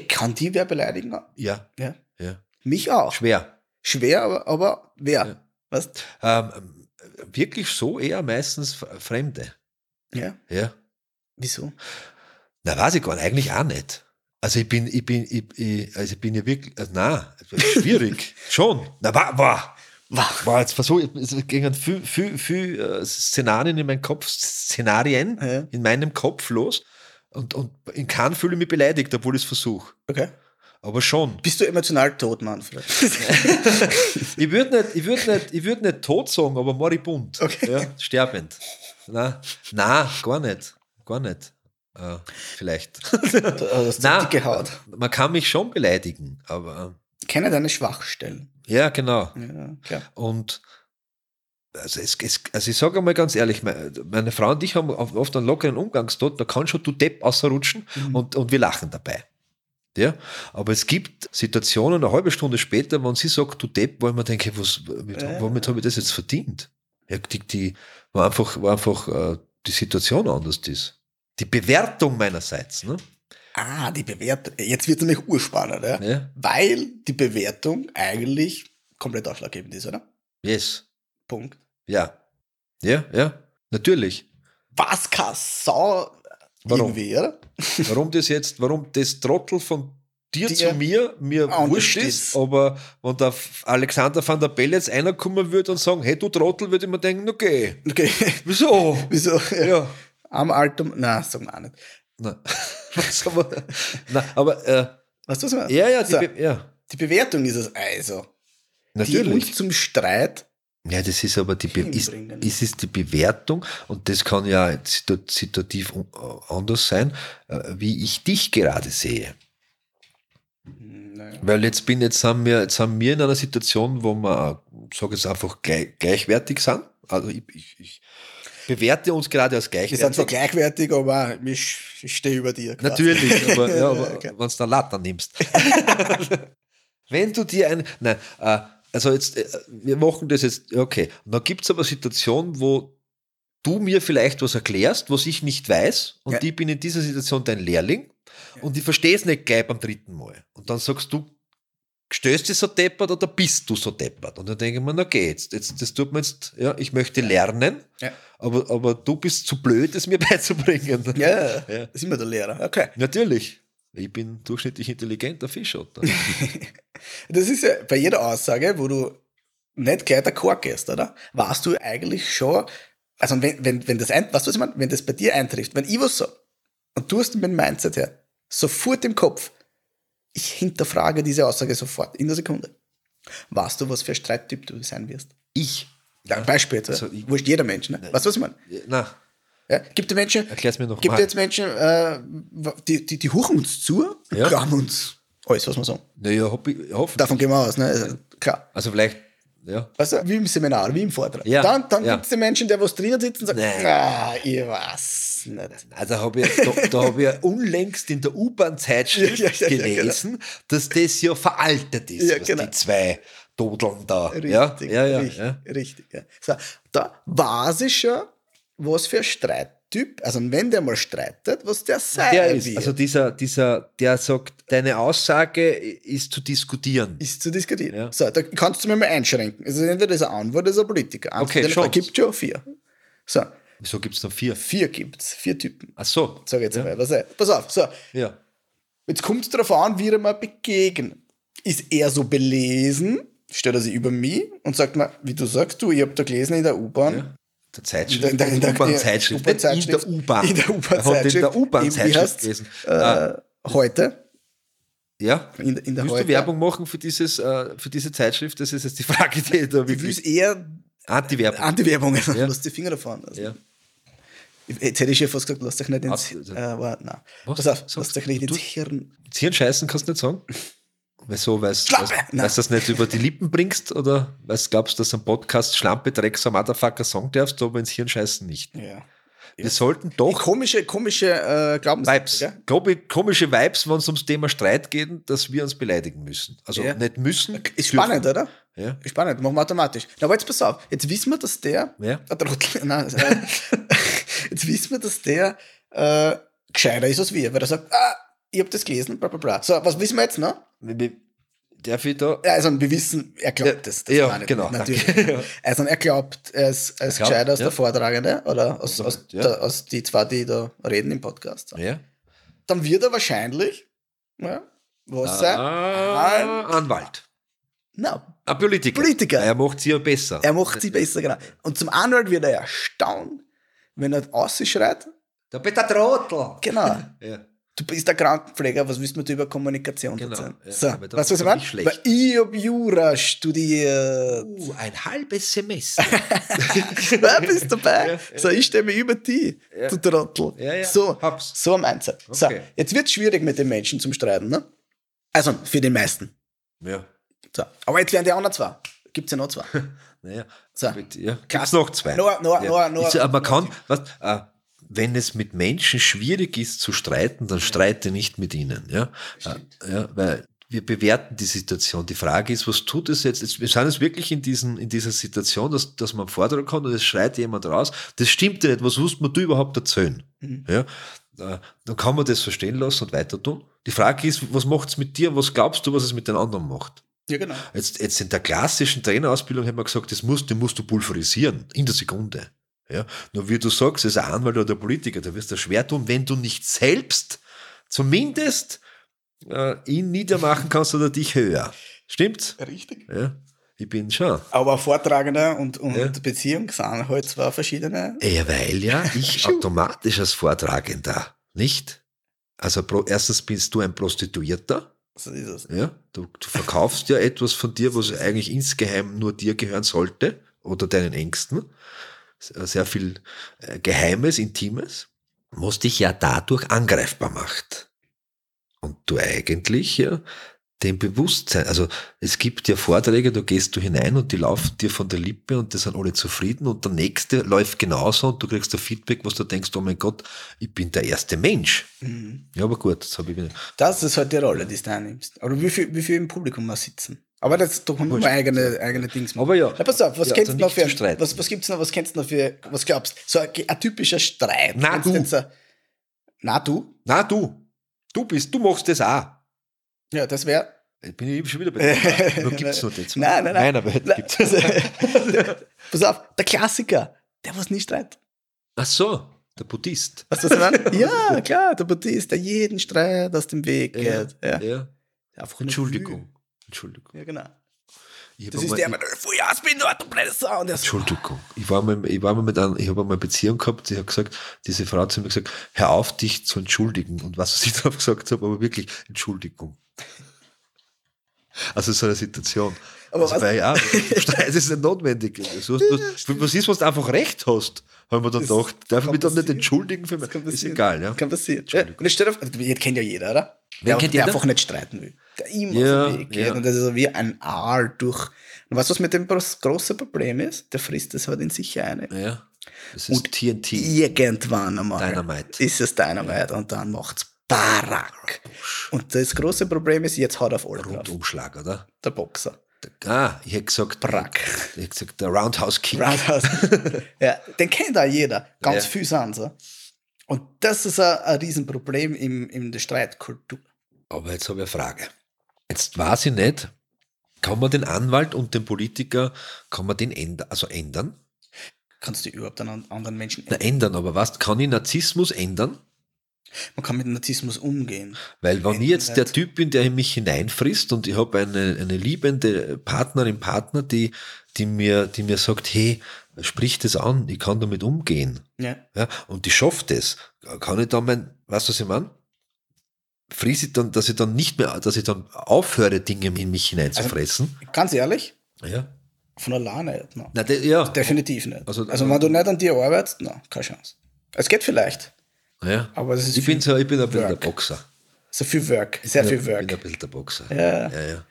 kann die wer beleidigen? Ja, Ja. ja. Mich auch. Schwer. Schwer, aber, aber wer? Ja. Was? Ähm, wirklich so eher meistens Fremde. Ja. Ja. Wieso? Na, weiß ich gar nicht, eigentlich auch nicht. Also ich bin, ich bin, ich, ich, also ich bin ja wirklich, also na, schwierig. Schon. Na, war, war. War jetzt versucht, es gingen viel, viel, viel äh, Szenarien in meinem Kopf, Szenarien Ja. in meinem Kopf los. Und, und in keinem fühle ich mich beleidigt, obwohl ich es versuche. Okay. Aber schon. Bist du emotional tot, Manfred? Ich würde nicht, ich würd nicht, ich würd nicht tot sagen, aber moribund. Okay. Ja, sterbend. Na, na, gar nicht. Gar nicht. Äh, vielleicht. du hast Na, dicke Haut. Man kann mich schon beleidigen, aber Kenne deine Schwachstellen. ja, genau. Ja, klar. Und also, es, es, also ich sage einmal ganz ehrlich, meine, Frau und ich haben oft einen lockeren Umgangston, da kann schon du Depp ausrutschen und, und wir lachen dabei. Ja, aber es gibt Situationen eine halbe Stunde später, wenn sie sagt, du Depp, wo ich mir denke, was, mit, Ja. womit habe ich das jetzt verdient? Ja, die, die war einfach, war einfach äh, die Situation anders ist. Die Bewertung meinerseits. Ne? Ah, die Bewertung. Jetzt wird es nämlich urspannend, ja? Ja. Weil die Bewertung eigentlich komplett ausschlaggebend ist, oder? Yes. Punkt. Ja. Ja, ja. Natürlich. Was kann Sau Warum? irgendwie, oder? Warum das jetzt, warum das Trottel von dir Dir zu mir, mir anders wurscht ist, aber wenn der Alexander van der Bell jetzt einer kommen würde und sagen, hey du Trottel, würde ich mir denken, okay, Okay. wieso? Wieso? Ja. Am Alter. Na, wir auch nicht. Na, was aber, äh, Weißt du, was ich meine? ja, ja, die, So, Be- ja, die Bewertung ist es also, die natürlich. uns zum Streit Ja, das ist aber die, Be ist, ist es die Bewertung und das kann ja situ- situativ äh, anders sein, äh, wie ich dich gerade sehe. Naja. Weil jetzt bin, jetzt haben wir, jetzt haben wir in einer Situation, wo wir, sage jetzt einfach gleich, gleichwertig sind. Also ich, ich, ich bewerte uns gerade als Wir sind zwar gleichwertig. gleichwertig, aber ich, ich stehe über dir. quasi. Natürlich, aber, ja, aber Okay. wenn du dann Latte nimmst. Wenn du dir ein, nein, äh, also jetzt, äh, wir machen das jetzt, okay. Und dann gibt es aber Situationen, wo du mir vielleicht was erklärst, was ich nicht weiß, und Ja. ich bin in dieser Situation dein Lehrling und ich verstehe es nicht gleich beim dritten Mal. Und dann sagst du, stößt du so deppert oder bist du so deppert? Und dann denke ich mir, okay, jetzt, jetzt, das tut mir jetzt, ja, ich möchte lernen, Ja. aber, aber du bist zu blöd, es mir beizubringen. Ja, ja. Das ist immer der Lehrer. Okay. Natürlich. Ich bin durchschnittlich intelligenter Fischotter. Das ist ja bei jeder Aussage, wo du nicht gleich d'accord gehst, oder? Warst du eigentlich schon, also wenn, wenn, wenn das ein, weißt du, was ich meine? Wenn das bei dir eintrifft, wenn ich was sag und du hast mit dem Mindset her, sofort im Kopf, ich hinterfrage diese Aussage sofort, in der Sekunde. Weißt du, was für ein Streittyp du sein wirst? Ich. Ja, ein Beispiel jetzt. Also Also, ich- Wurscht jeder Mensch, ne? Weißt du, was ich meine? Na, Ja, gibt es Menschen, erklär's mir noch gibt mal. jetzt Menschen, äh, die, die, die huchen uns zu, Ja. glauben uns alles, was wir sagen. Naja, hoffe ich, hoffe. Davon gehen wir aus, ne? Also, klar. Also vielleicht, ja. Weißt du, wie im Seminar, wie im Vortrag. Ja, Dann, dann ja. gibt es den Menschen, der was drinnen sitzt und sagt, Nein. ah, ich weiß nicht. Also habe ich, da, da habe ich ja unlängst in der U-Bahn-Zeitschrift Ja, ja, ja, gelesen, dass das ja veraltet ist, was genau. die zwei Dodeln da. Richtig, ja, ja, ja, richtig, richtig. So, da weiß ich schon, was für ein Streittyp Typ, also wenn der mal streitet, was der sein Der ist, wird, also dieser, dieser, der sagt, deine Aussage ist zu diskutieren. ist zu diskutieren. Ja. So, da kannst du mir mal einschränken. Also entweder ist er Anwalt oder ist er Politiker. Eins Okay, schon. Da gibt schon vier. So, Wieso gibt es noch vier? vier gibt's, vier Typen. Ach so. Sag jetzt ja. mal. Was, pass auf, so, Ja. Jetzt kommt es darauf an, wie er mal begegnet. Ist er so belesen, stellt er sich über mich und sagt mir, wie du sagst, du, ich habe da gelesen in der U-Bahn. Ja. Der Zeitschrift. In der- in der- U-Bahn-Zeitschrift. in der U-Bahn-Zeitschrift. U-Bahn. In der Er hat in U-Bahn-Zeitschrift. der U-Bahn-Zeitschrift gelesen. Äh, heute. Ja. In, in der Willst du Werbung machen für, dieses, äh, für diese Zeitschrift? Das ist jetzt die Frage, die da Ich will wirklich. eher Anti-Werbung. Anti-Werbung, also Ja. lass die Finger davon. Also, Ja. Jetzt hätte ich schon fast gesagt, lass dich nicht ins, du- äh, aber, nein. Was? Pass auf, lass dich nicht du- ins Hirn. Hirnscheißen kannst du nicht sagen? Weil so, weil du das nicht über die Lippen bringst oder weil du glaubst, dass ein Podcast Schlampe, Dreckser, Motherfucker sagen darfst, aber ins Hirnscheißen nicht. Ja. Wir sollten Die doch komische, komische äh. Vibes? Glaube, komische Vibes, wenn es ums Thema Streit geht, dass wir uns beleidigen müssen. Also Ja. nicht müssen. Ist dürfen. spannend, oder? Ja. Ist spannend, machen wir automatisch. Na, aber jetzt pass auf, jetzt wissen wir, dass der, Ja. Ah, Trottel, nein, äh, jetzt wissen wir, dass der äh, gescheiter ist als wir, weil er sagt, ah, ich habe das gelesen, bla bla bla. So, was wissen wir jetzt noch? Darf ich da? Ja, Also wir wissen, er glaubt Ja, das. ja, genau, Natürlich. Ja. Also er glaubt, er ist, er ist glaubt, gescheiter als ja. der Vortragende oder aus, aus, Ja. der, aus die zwei, die da reden im Podcast. Ja. Dann wird er wahrscheinlich, ja, was sein? Ah, Anwalt. Na, Ein Politiker. Politiker. Er macht sie ja besser. er macht sie besser, genau. Und zum Anwalt wird er erstaunt, wenn er ausschreit, Der Peter Trottel. genau, Ja. Du bist der Krankenpfleger, was willst du über Kommunikation Genau, erzählen? ja, so, weißt du, was ich meine? Weil ich hab Jura studiert. Uh, ein halbes Semester. Wer bist dabei? Ja, ja. So, ich stehe mir über die, du Trottel. So, hab's. so am Mindset. So, Okay. jetzt wird es schwierig mit den Menschen zum Streiten, ne? Also, für den meisten. ja. So. Aber jetzt werden die anderen zwei. Gibt es ja noch zwei. Naja. So. Ja. Gibt's noch zwei. Nur- nur- Ist, aber man kann, was, äh, wenn es mit Menschen schwierig ist zu streiten, dann streite nicht mit ihnen. Ja, äh, ja weil wir bewerten die Situation. Die Frage ist, was tut es jetzt? wir sind jetzt wirklich in, diesen, in dieser Situation, dass, dass man fordern kann und es schreit jemand raus. Das stimmt ja nicht. Was musst man du überhaupt erzählen? Mhm. Ja, äh, dann kann man das verstehen lassen und weiter tun. Die Frage ist, was macht es mit dir und was glaubst du, was es mit den anderen macht? Ja, genau. Jetzt, jetzt in der klassischen Trainerausbildung haben wir gesagt, das musst, den musst du pulverisieren, in der Sekunde. Ja? Nur wie du sagst, als ein Anwalt oder ein Politiker, da wirst du schwer tun, wenn du nicht selbst zumindest äh, ihn niedermachen kannst oder dich höher. Stimmt's? Richtig. Ja, ich bin schon. Aber Vortragende und, und Ja. Beziehung sind halt zwei verschiedene. Ja, weil ja ich automatisch als Vortragender, nicht? Also pro, erstens bist du ein Prostituierter. So ist es. Ja, du, du verkaufst ja etwas von dir, was eigentlich insgeheim nur dir gehören sollte oder deinen Ängsten. Sehr viel äh, Geheimes, Intimes, was dich ja dadurch angreifbar macht. Und du eigentlich ja dem Bewusstsein, also es gibt ja Vorträge, da gehst du hinein und die laufen dir von der Lippe und die sind alle zufrieden und der nächste läuft genauso und du kriegst ein Feedback, was du denkst, oh mein Gott, ich bin der erste Mensch. Mhm. Ja, aber gut, das habe ich wieder. Das ist halt die Rolle, die du einnimmst. Aber wie viel, wie viel im Publikum mal sitzen? Aber das da haben wir Wurscht. eigene, eigene Dings. machen. Aber ja. Na, pass auf, was Ja, kennst also du noch für, was, was gibt's noch, was kennst du noch für, was glaubst So ein, ein typischer Streit. Na, du. ein- Na, du? Na, du. Du bist, du machst das auch. Ja, das wäre. Jetzt bin ich schon wieder bei dir. Nur gibt's noch zwei. Nein, nein, nein. Nein, aber gibt's. Pass auf, der Klassiker, der was nicht streitet. Ach so, der Buddhist. Weißt du, was ich meine? ja, klar, der Buddhist, der jeden Streit aus dem Weg geht. Ja. ja. Nicht Entschuldigung. Entschuldigung. Ja, genau. Ich Das ist der mit der Frühjahrsbindung, du blöde Sau. Und der so, Entschuldigung. Ich war mal, ich war mal mit einem, ich habe einmal eine Beziehung gehabt, die hat gesagt, diese Frau hat zu mir gesagt, hör auf, dich zu entschuldigen. Und was ich darauf gesagt habe, aber wirklich, Entschuldigung. Also so eine Situation. Aber also, was- weil ja, Streit ist nicht notwendig. So, was, was ist, was du einfach recht hast, haben wir dann Das gedacht. Darf ich mich dann nicht entschuldigen für Das mich? Ist egal, ja. Kann passieren. Ja, und jetzt steht auf, jetzt kennt ja jeder, oder? Wen der, kennt jeder? einfach nicht streiten will. Immer Ja, auf den Weg geht. ja. Und das ist so wie ein Aal durch. Und weißt du, was mit dem das große Problem ist? Der frisst es halt in sich ein. Ja. Das ist Und TNT. Irgendwann einmal Dynamite. ist es Dynamite und dann macht's Barack. Und das große Problem ist, jetzt haut er auf alle drauf. Rundumschlag, oder? Der Boxer. Ah, ich hätte gesagt, Brack. Ich hätte gesagt, der Roundhouse Kick. Roundhouse. ja, den kennt auch jeder. Ganz Ja. viel sind so. Und das ist ein, ein Riesenproblem im, in der Streitkultur. Aber jetzt habe ich eine Frage. Jetzt weiß ich nicht, kann man den Anwalt und den Politiker, kann man den ändern, also ändern? Kannst du überhaupt einen anderen Menschen Na, ändern, aber was, kann ich Narzissmus ändern? Man kann mit Narzissmus umgehen. Weil wenn ich Ändern jetzt der. Typ bin, der in mich hineinfrisst und ich habe eine, eine liebende Partnerin, Partner, die, die, mir, die mir sagt, hey, sprich das an, ich kann damit umgehen. Ja. Ja, und die schafft es. Kann ich dann mein, weißt du, was ich meine? Fries ich dann, dass ich dann nicht mehr, dass ich dann aufhöre, Dinge in mich hineinzufressen. Ganz ehrlich, ja. von alleine nicht. No. Na, de, ja. Definitiv nicht. Also- Also, wenn du nicht an dir arbeitest, no, keine Chance. Es geht vielleicht, ja. aber es ist Ich bin so, ich bin ein bisschen Work. der Boxer. so viel Work, sehr viel bin, ich bin Work. ein bisschen der Boxer. Ja. ja, ja.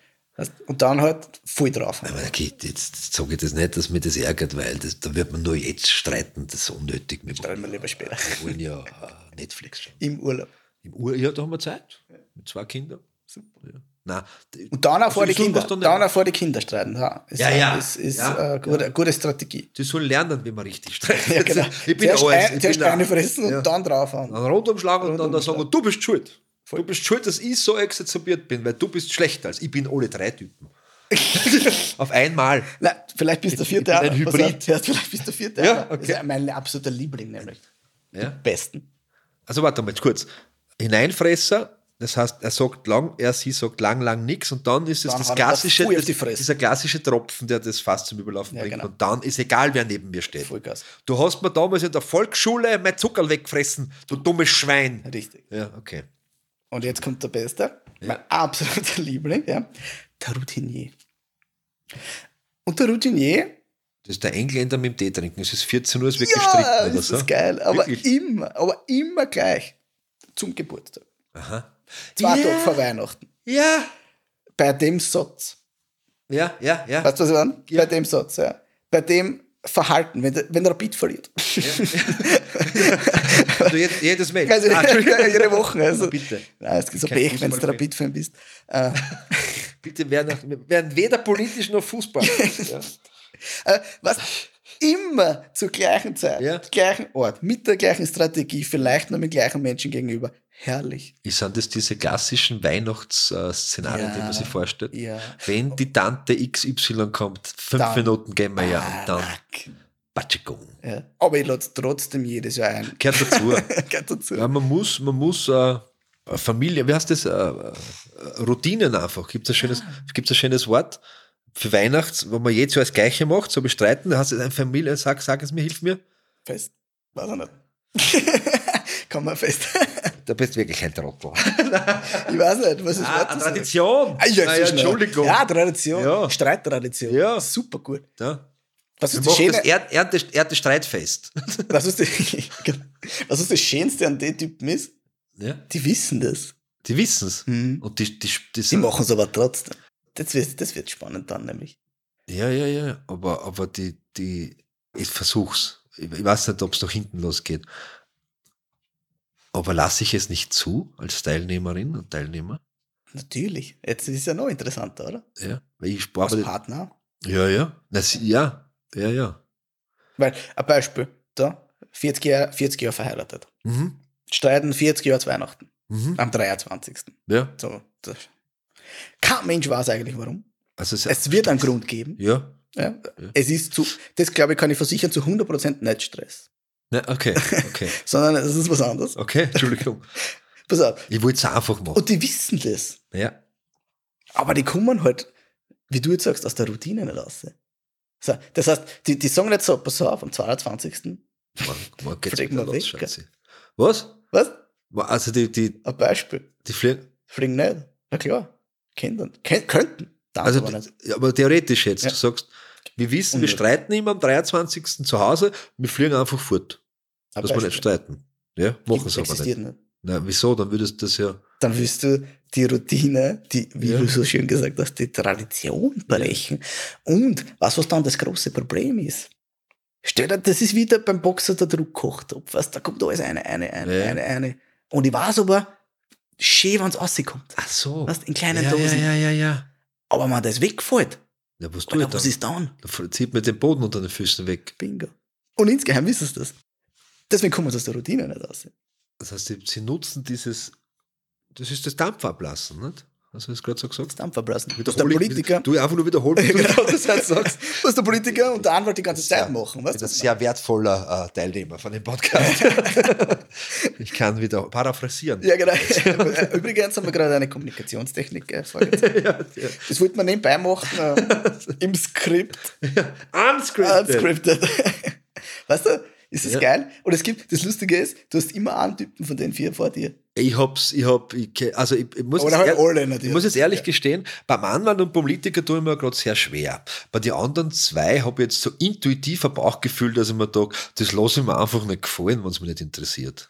Und dann halt voll drauf. Aber geht, jetzt, sage ich das nicht, dass mir das ärgert, weil das, da wird man nur jetzt streiten, das ist unnötig. Wir Stellen wir lieber später. wollen ja äh, Netflix schauen. Im Urlaub. Im ja, da haben wir Zeit. Mit zwei Kindern. Ja. Nein, Und dann auch vor die Kinder. Dann dann- auch vor die Kinder streiten. Ja, ist, Ja, ja. ist, ist Ja, eine gute, gute Strategie. die sollen lernen, wie man richtig streitet. Ja, genau. Ich bin zuerst alles. ein, Ich zuerst bin eine ein- fressen Ja. und dann draufhauen. Dann rundumschlagen und dann da Rundumschlagen. sagen, du bist schuld. Du bist schuld, dass ich so exazerbiert bin, weil du bist schlechter als ich bin alle drei Typen. Auf einmal. Nein, vielleicht bist du Ich vierte bin ein Hybrid. auf, vielleicht bist du vierte Ja, noch. Das okay. ist mein absoluter Liebling nämlich. Ja. Besten. Also warte mal kurz. Hineinfresser, das heißt, er sagt lang, er, sie sagt lang, lang nichts und dann ist es Dann das klassische, das, Fresse. dieser klassische Tropfen, der das Fass zum Überlaufen Ja, bringt genau. und dann ist egal, wer neben mir steht. Vollgas. Du hast mir damals in der Volksschule mein Zuckerl weggefressen, du dummes Schwein. Richtig. Ja, okay. Und jetzt kommt der Beste. Mein absoluter Liebling, ja. Der Routinier. Und der Routinier, Das ist der Engländer mit dem Tee trinken. Es ist 14 Uhr, es wird gestritten ja, oder ist so. das geil. Aber Wirklich? immer, aber immer gleich. Zum Geburtstag. Aha. Zwei Ja. Tage vor Weihnachten. Ja, Bei dem Satz. ja, ja, ja. Weißt du, was ich meine? Ja. Bei dem Satz, ja. Bei dem Verhalten, wenn der, wenn der Rapid verliert. Also jedes, jedes Match. Also, Ah, jede Woche. Also, Bitte. Nein, es ist so Pech, wenn du der. Rapid-Fan bist. Äh, Bitte werden, werden weder politisch noch Fußball. ja. äh, was? Immer zur gleichen Zeit, Ja. gleichen Ort, mit der gleichen Strategie, vielleicht noch mit gleichen Menschen gegenüber. Herrlich. Sind das diese klassischen Weihnachtsszenarien, Ja. die man sich vorstellt? Ja. Wenn die Tante XY kommt, fünf Dann- Minuten gehen wir ja und dann. Batschikung. Ja. Aber ich lade trotzdem jedes Jahr ein. Gehört dazu. Gehört dazu. ja, man muss, man muss äh, Familie, wie heißt das? Äh, äh, Routinen einfach. Gibt es ein, schönes, gibt's ein schönes Wort für Weihnachts, wenn man jedes Jahr das Gleiche macht, so bestreiten, da hast du eine Familie, sag, sag es mir, hilf mir. Fest. Weiß ich nicht. Kann man fest. Da bist du wirklich ein Trottel. ich weiß nicht, was ist Ah, Wort das Tradition. Ah, ja, Ah, ja. Entschuldigung. Ja, Tradition. Ja. Streittradition. Ja. Super gut. Ja. Was Wir ist, das das Erd Ernte, Ernte-Streitfest. was, ist die, was ist das Schönste an den Typen ist? ja. Die wissen das. Die wissen es. Mhm. Und die, die, die, Die machen es aber trotzdem. Das wird, das wird spannend dann nämlich. Ja, ja, ja. Aber, aber die, die, ich versuch's. Ich, weiß nicht, ob es nach hinten losgeht. Aber lasse ich es nicht zu als Teilnehmerin und Teilnehmer? Natürlich. Jetzt ist es ja noch interessanter, oder? Ja. Weil ich spare. Als Partner. Ja, ja. Sie- ja, ja, ja. Weil, ein Beispiel, da, 40 Jahre, 40 Jahre verheiratet. Mhm. Streiten 40 Jahre zu Weihnachten. Mhm. Am 23. Ja. So, das. Kein Mensch weiß eigentlich warum. Also, es, Es wird einen Grund geben. ja. Ja. Es ist zu, das glaube ich, kann ich versichern, zu 100% nicht Stress. Ne, okay, okay. Sondern es ist was anderes. Okay, Entschuldigung. Pass auf. Ich wollte es einfach machen. Und die wissen das. Ja. Aber die kommen halt, wie du jetzt sagst, aus der Routine nicht raus. So, das heißt, die, die sagen nicht so, pass auf, am 22. Morgen, morgen geht's Fliegen wieder los, weg. Was? Was? Also die, die, Ein Beispiel. die fliegen. Fliegen nicht. Ja klar. Ken könnten. Also, aber ja, aber theoretisch jetzt, Ja. du sagst, wir wissen, wir Unmöglich. streiten immer am 23. zu Hause, wir fliegen einfach fort. Dass wir nicht streiten. Ja, machen sie aber nicht. nicht. Na, wieso? Dann würdest du das ja. Dann wirst du die Routine, die, wie Ja. du so schön gesagt hast, die Tradition brechen. Und was, was dann das große Problem ist? Stell dir, das ist wieder beim Boxer der Druckkochtopf. Weißt, da kommt alles eine, eine, eine, Ja. eine, eine. Und ich weiß aber, schön, wenn es rauskommt. Ach so. Weißt, in kleinen ja, Dosen. ja, ja, ja, ja. Aber wenn das wegfällt, Ja, was Alter, was dann? ist down? Da zieht mir den Boden unter den Füßen weg. Bingo. Und insgeheim wissen sie das. Deswegen kommen sie aus der Routine nicht raus. Das heißt, sie, sie nutzen dieses, das ist das Dampfablassen, nicht? Hast du das gerade so gesagt? Das Dampferblasen. Was der Wiederhole ich- Politiker, Du einfach nur wiederholen, was du Genau. das jetzt sagst. was der Politiker und der Anwalt die ganze Zeit machen. Weißt Ich du? bin ein sehr wertvoller äh, Teilnehmer von dem Podcast. ich kann wieder paraphrasieren. Ja, genau. Übrigens haben wir gerade eine Kommunikationstechnik äh, ja, ja. Das wollten wir nebenbei machen äh, im Skript. Unscripted. Unscripted. weißt du, ist das Ja. geil? Und es gibt, das Lustige ist, du hast immer einen Typen von den vier vor dir. Ich hab's, ich hab, ich, also ich, ich muss Oder jetzt halt ehr- alle natürlich. Ich muss jetzt ehrlich Ja. gestehen, beim Anwalt und Politiker tue ich mir gerade sehr schwer. Bei den anderen zwei habe ich jetzt so intuitiv ein Bauchgefühl, dass ich mir denke, das lasse ich mir einfach nicht gefallen, wenn es mich nicht interessiert.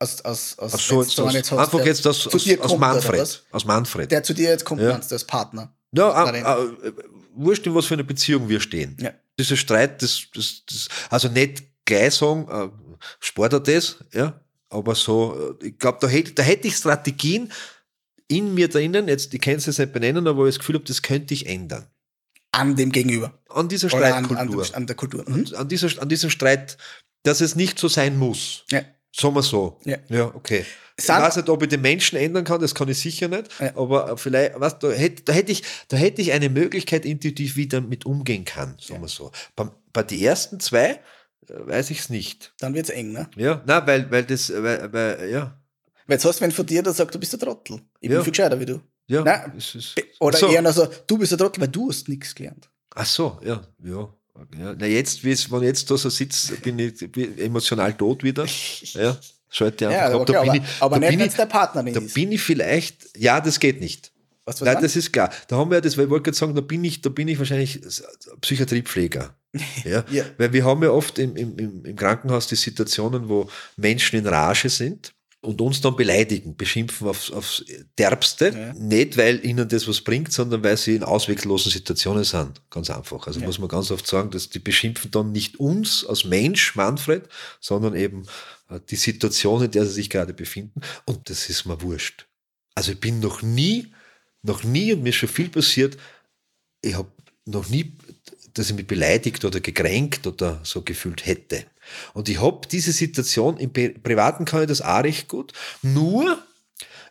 Aus, aus, aus, Ach so, jetzt aus, jetzt hast, einfach jetzt aus, aus, aus Manfred. Aus Manfred. Der zu dir jetzt kommt, Ja. meinst du, als Partner. Ja, äh, äh, wurscht, in was für eine Beziehung wir stehen. Ja. Dieser Streit, das, das, das, also nicht gleich sagen, äh, Sport hat das, ja, aber so, äh, ich glaube, da hätte, da hätte ich Strategien in mir drinnen, jetzt, ich kann es jetzt nicht benennen, aber ich das Gefühl habe, das könnte ich ändern. An dem Gegenüber. An dieser Oder an, Streitkultur. an, an der Kultur. Mhm. an, dieser, an diesem Streit, dass es nicht so sein muss. Ja. Sagen wir so. Ja. ja okay. Ich Sind- weiß nicht, ob ich den Menschen ändern kann, das kann ich sicher nicht. Ja. Aber vielleicht, was, da, hätte, da, hätte ich, da hätte ich eine Möglichkeit intuitiv, wie ich damit umgehen kann, sagen Ja. wir so. Bei, bei den ersten zwei äh, weiß ich es nicht. Dann wird es eng, ne? Ja, na, weil, weil das, weil, weil, ja, Weil jetzt hast du, wenn von dir der sagt, du bist der Trottel. Ich Ja. bin viel gescheiter wie du. ja. Nein. es ist, Oder so. eher noch so, du bist der Trottel, weil du hast nichts gelernt. Ach so, ja, ja. ja. Na, jetzt, wie es, wenn ich jetzt da so sitze, bin ich bin emotional tot wieder. Ja, schalte Ja, einfach aber, ab. Da klar, bin aber, ich, aber da nicht, bin wenn ich, es der Partnerin Da ist. bin ich vielleicht, ja, das geht nicht. Was, was Nein, dann? das ist klar. Da haben wir das, weil ich wollte gerade sagen, da bin ich, da bin ich wahrscheinlich Psychiatriepfleger. Ja? Ja. Weil wir haben ja oft im, im, im im Krankenhaus die Situationen, wo Menschen in Rage sind und uns dann beleidigen, beschimpfen aufs, aufs Derbste. Ja. Nicht, weil ihnen das was bringt, sondern weil sie in ausweglosen Situationen sind. Ganz einfach. Also Ja. muss man ganz oft sagen, dass die beschimpfen dann nicht uns als Mensch, Manfred, sondern eben äh, die Situation, in der sie sich gerade befinden. Und das ist mir wurscht. Also ich bin noch nie, noch nie, und mir ist schon viel passiert, ich habe noch nie, dass ich mich beleidigt oder gekränkt oder so gefühlt hätte. Und ich habe diese Situation, im Pri- Privaten kann ich das auch recht gut, nur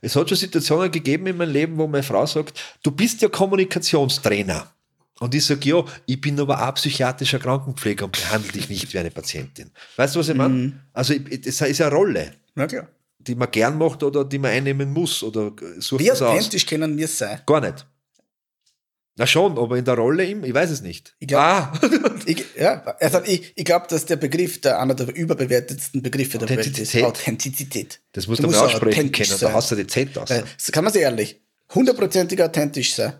es hat schon Situationen gegeben in meinem Leben, wo meine Frau sagt, du bist ja Kommunikationstrainer. Und ich sage, ja, ich bin aber auch psychiatrischer Krankenpfleger und behandle dich nicht wie eine Patientin. Weißt du, was ich meine? Mhm. Also das ist eine Rolle, Na klar. Die man gern macht oder die man einnehmen muss oder sucht Wie das aus. authentisch können wir sein? Gar nicht. Na schon, aber in der Rolle im, ich weiß es nicht. Ich glaub- ah, Ich, ja, also ich, ich glaube, dass der Begriff, der einer der überbewertetsten Begriffe der Welt ist, Authentizität. Das muss Du man musst mal aussprechen authentisch können, sein. da hast du die Z aus. So kann man sich ehrlich, hundertprozentig authentisch sein.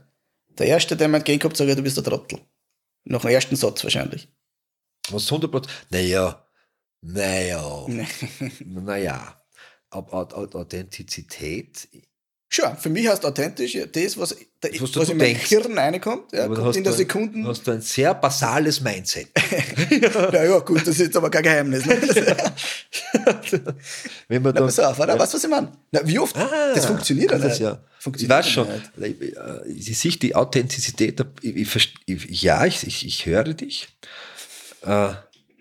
Der Erste, der mir entgegenkommt, sagt, du bist der Trottel. Nach dem ersten Satz wahrscheinlich. Was 100%, naja, naja, naja, aber Au- Au- Authentizität, Schon, für mich heißt authentisch ja, das, was, der, Was was, du in mein denkst. Hirn reinkommt, ja, kommt in der du, Sekunde. hast du ein sehr basales Mindset. Ja, ja, gut, das ist jetzt aber kein Geheimnis. Ne? Wenn man Na, dann, pass auf, oder? Weißt du, was ich meine? Na, wie oft? Ah, das funktioniert ja das nicht. Ja. Ich Funktioniert weiß schon. nicht. Ich, äh, Ich sehe die Authentizität, ich, ich, ich, ja, ich, ich, ich höre dich. Äh,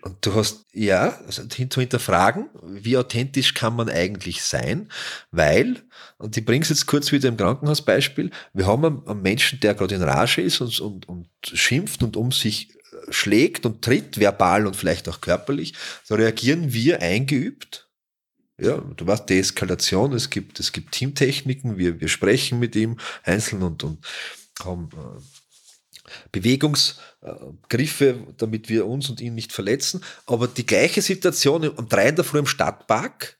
Und du hast, ja, also zu hinterfragen, wie authentisch kann man eigentlich sein, weil, und ich bringe es jetzt kurz wieder im Krankenhausbeispiel, wir haben einen, Menschen, der gerade in Rage ist und, und, und schimpft und um sich äh, schlägt und tritt, verbal und vielleicht auch körperlich, da reagieren wir eingeübt. Ja, du weißt, Deeskalation, es gibt, es gibt Teamtechniken, wir, wir sprechen mit ihm einzeln und, und haben äh, Bewegungsgriffe, damit wir uns und ihn nicht verletzen. Aber die gleiche Situation um drei in der Früh im Stadtpark,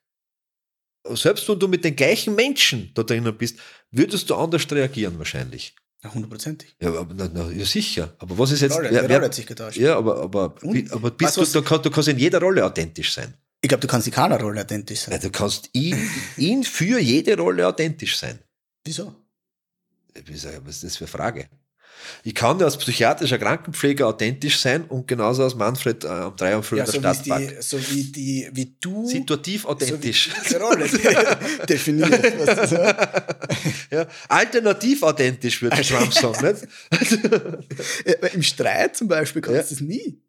selbst wenn du mit den gleichen Menschen da drinnen bist, würdest du anders reagieren wahrscheinlich. Ja, hundertprozentig. Ja, aber, na, na, ja sicher. Aber was ist jetzt... Rolle, wer- wer- Rolle hat sich getauscht. ja, aber, aber, Und? aber bist Weißt du, du was- du, kannst, du kannst in jeder Rolle authentisch sein. Ich glaube, du kannst in keiner Rolle authentisch sein. Ja, du kannst ihn, ihn für jede Rolle authentisch sein. Wieso? Was ist das für eine Frage? Ich kann ja als psychiatrischer Krankenpfleger authentisch sein und genauso als Manfred äh, um drei Uhr früh Ja, in so, der wie Stadtpark. die, so wie die, wie du. Situativ authentisch. So Rolle definiert. Du ja. Alternativ authentisch, würde Trump sagen. Nicht? Äh, Im Streit zum Beispiel kannst du das nie.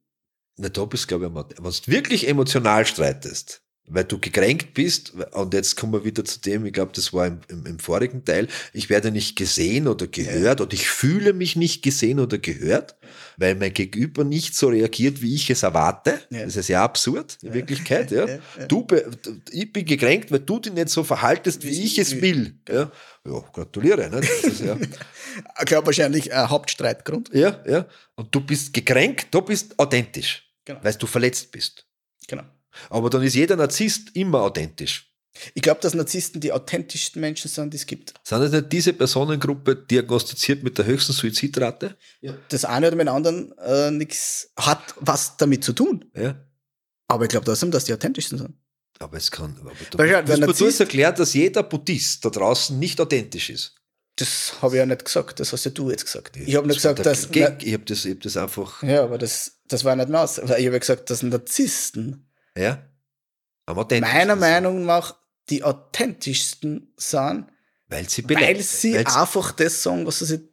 Na, da bist glaube ich, am- wenn du wirklich emotional streitest, weil du gekränkt bist, und jetzt kommen wir wieder zu dem, ich glaube, das war im, im, im vorigen Teil, ich werde nicht gesehen oder gehört oder ich fühle mich nicht gesehen oder gehört, weil mein Gegenüber nicht so reagiert, wie ich es erwarte. Ja. Das ist ja absurd in Wirklichkeit. Ja. Ja, ja. Du, ich bin gekränkt, weil du dich nicht so verhaltest, wie ich es will. Ja, ja gratuliere. Ne? Das ist ja, Ich glaube wahrscheinlich ein Hauptstreitgrund. ja, ja. Und du bist gekränkt, du bist authentisch, Genau. weil du verletzt bist. Genau. Aber dann ist jeder Narzisst immer authentisch. Ich glaube, dass Narzissten die authentischsten Menschen sind, die es gibt. Sind das nicht diese Personengruppe diagnostiziert mit der höchsten Suizidrate? Das eine oder mit dem anderen äh, nichts hat was damit zu tun. Ja. Aber ich glaube trotzdem, dass die authentischsten sind. Aber es kann. Aber du, Weil ja, du, du hast erklärt, dass jeder Buddhist da draußen nicht authentisch ist. Das habe ich ja nicht gesagt, das hast ja du jetzt gesagt. Ich habe nicht gesagt, dass. Geg- ich habe das, ich hab das einfach. Ja, aber das, das war nicht nass. Weil Ich habe ja gesagt, dass Narzissten Ja. Am authentischsten meiner. Meinung nach die authentischsten sind, Weil sie, weil sie weil einfach das sagen, was sie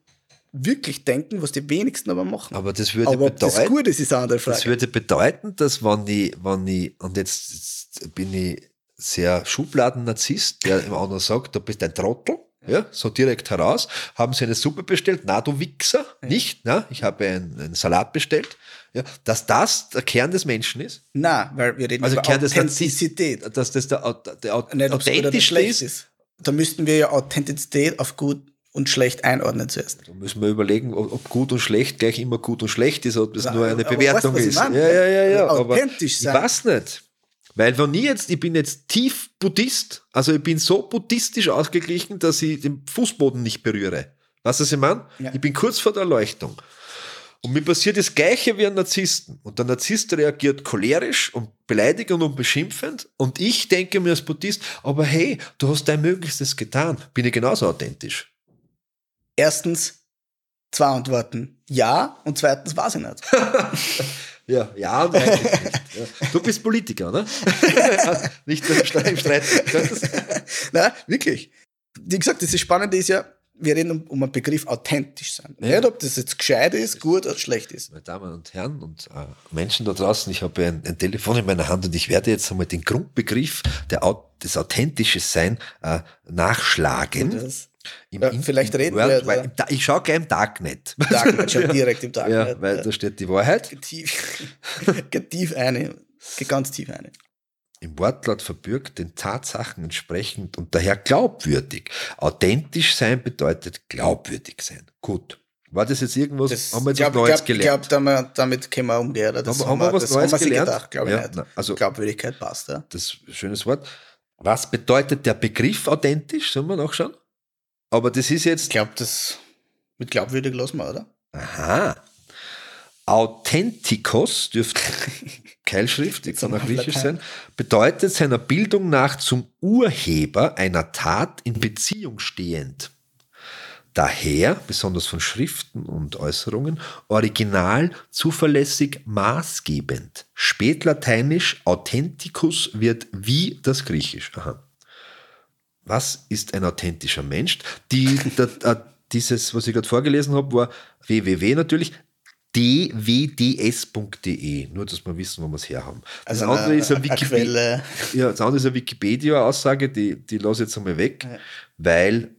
wirklich denken, was die wenigsten aber machen. Aber das würde Aber ob das bedeuten, gut ist, ist eine andere Frage. Das würde bedeuten, dass wenn ich, wenn ich, und jetzt, jetzt bin ich sehr Schubladen-Narzisst, der im anderen sagt, du bist ein Trottel, ja, so direkt heraus, haben sie eine Suppe bestellt, na du Wichser, nicht, na, ich habe einen, einen Salat bestellt, ja, dass das der Kern des Menschen ist, Nein, weil wir reden also über Kern des Authentizität. Narzisst, dass das der, der, der Nicht, authentisch ist, ist. Da müssten wir ja Authentizität auf gut und schlecht einordnen zuerst. Da müssen wir überlegen, ob, gut und schlecht gleich immer gut und schlecht ist, ob das nur eine aber Bewertung weißt ich ist. Ja, ja, ja, ja. Aber authentisch ich sein. weiß nicht. Weil wenn ich jetzt, ich bin jetzt tief Buddhist, also ich bin so buddhistisch ausgeglichen, dass ich den Fußboden nicht berühre. Weißt du, was ich meine? Ja. Ich bin kurz vor der Erleuchtung. Und mir passiert das Gleiche wie ein Narzissten. Und der Narzisst reagiert cholerisch und beleidigend und beschimpfend. Und ich denke mir als Buddhist, aber hey, du hast dein Möglichstes getan. Bin ich genauso authentisch. Erstens, zwei Antworten. Ja und zweitens weiß ich nicht. Ja, ja nein. nicht. Ja. Du bist Politiker, ne? nicht im Streit. Im Streit. Nein, wirklich. Wie gesagt, das Spannende ist ja, wir reden um, um einen Begriff authentisch sein. Ja. Nicht, ob das jetzt gescheit ist, gut oder schlecht ist. Meine Damen und Herren und äh, Menschen da draußen, ich habe ein, ein Telefon in meiner Hand und ich werde jetzt einmal den Grundbegriff der, des authentischen Sein äh, nachschlagen. Das Im Ja, vielleicht im reden World wir da- Ich schaue gleich im Darknet. Darknet schon direkt im Darknet. ja, weil da steht die Wahrheit. Tief, tief eine. Ganz tief eine. Im Wortlaut verbürgt, den Tatsachen entsprechend und daher glaubwürdig. Authentisch sein bedeutet glaubwürdig sein. Gut. War das jetzt irgendwas? Das, haben wir jetzt glaub, was Neues glaub, gelernt? Ich glaube, damit können wir umgehen. oder? Das Haben wir- haben wir was das Neues haben wir sich gelernt? gedacht, glaube Ja, ich na, also- Glaubwürdigkeit passt, ja. das ist ein schönes Wort. Was bedeutet der Begriff authentisch? Sollen wir nachschauen? Aber das ist Ich jetzt. glaube, das mit glaubwürdig lassen wir, oder? Aha. Authentikos dürfte Keilschrift, kann auch griechisch sein, bedeutet seiner Bildung nach zum Urheber einer Tat in Beziehung stehend. Daher, besonders von Schriften und Äußerungen, original, zuverlässig, maßgebend. Spätlateinisch authenticus wird wie das Griechisch. Aha. Was ist ein authentischer Mensch? Die, der, dieses, was ich gerade vorgelesen habe, war www natürlich dwds.de. Nur, dass wir wissen, wo wir es herhaben. Das Also andere eine- ist eine Wikipedia. Ja, das andere ist eine Wikipedia-Aussage, die, die lasse ich jetzt einmal weg, Ja. weil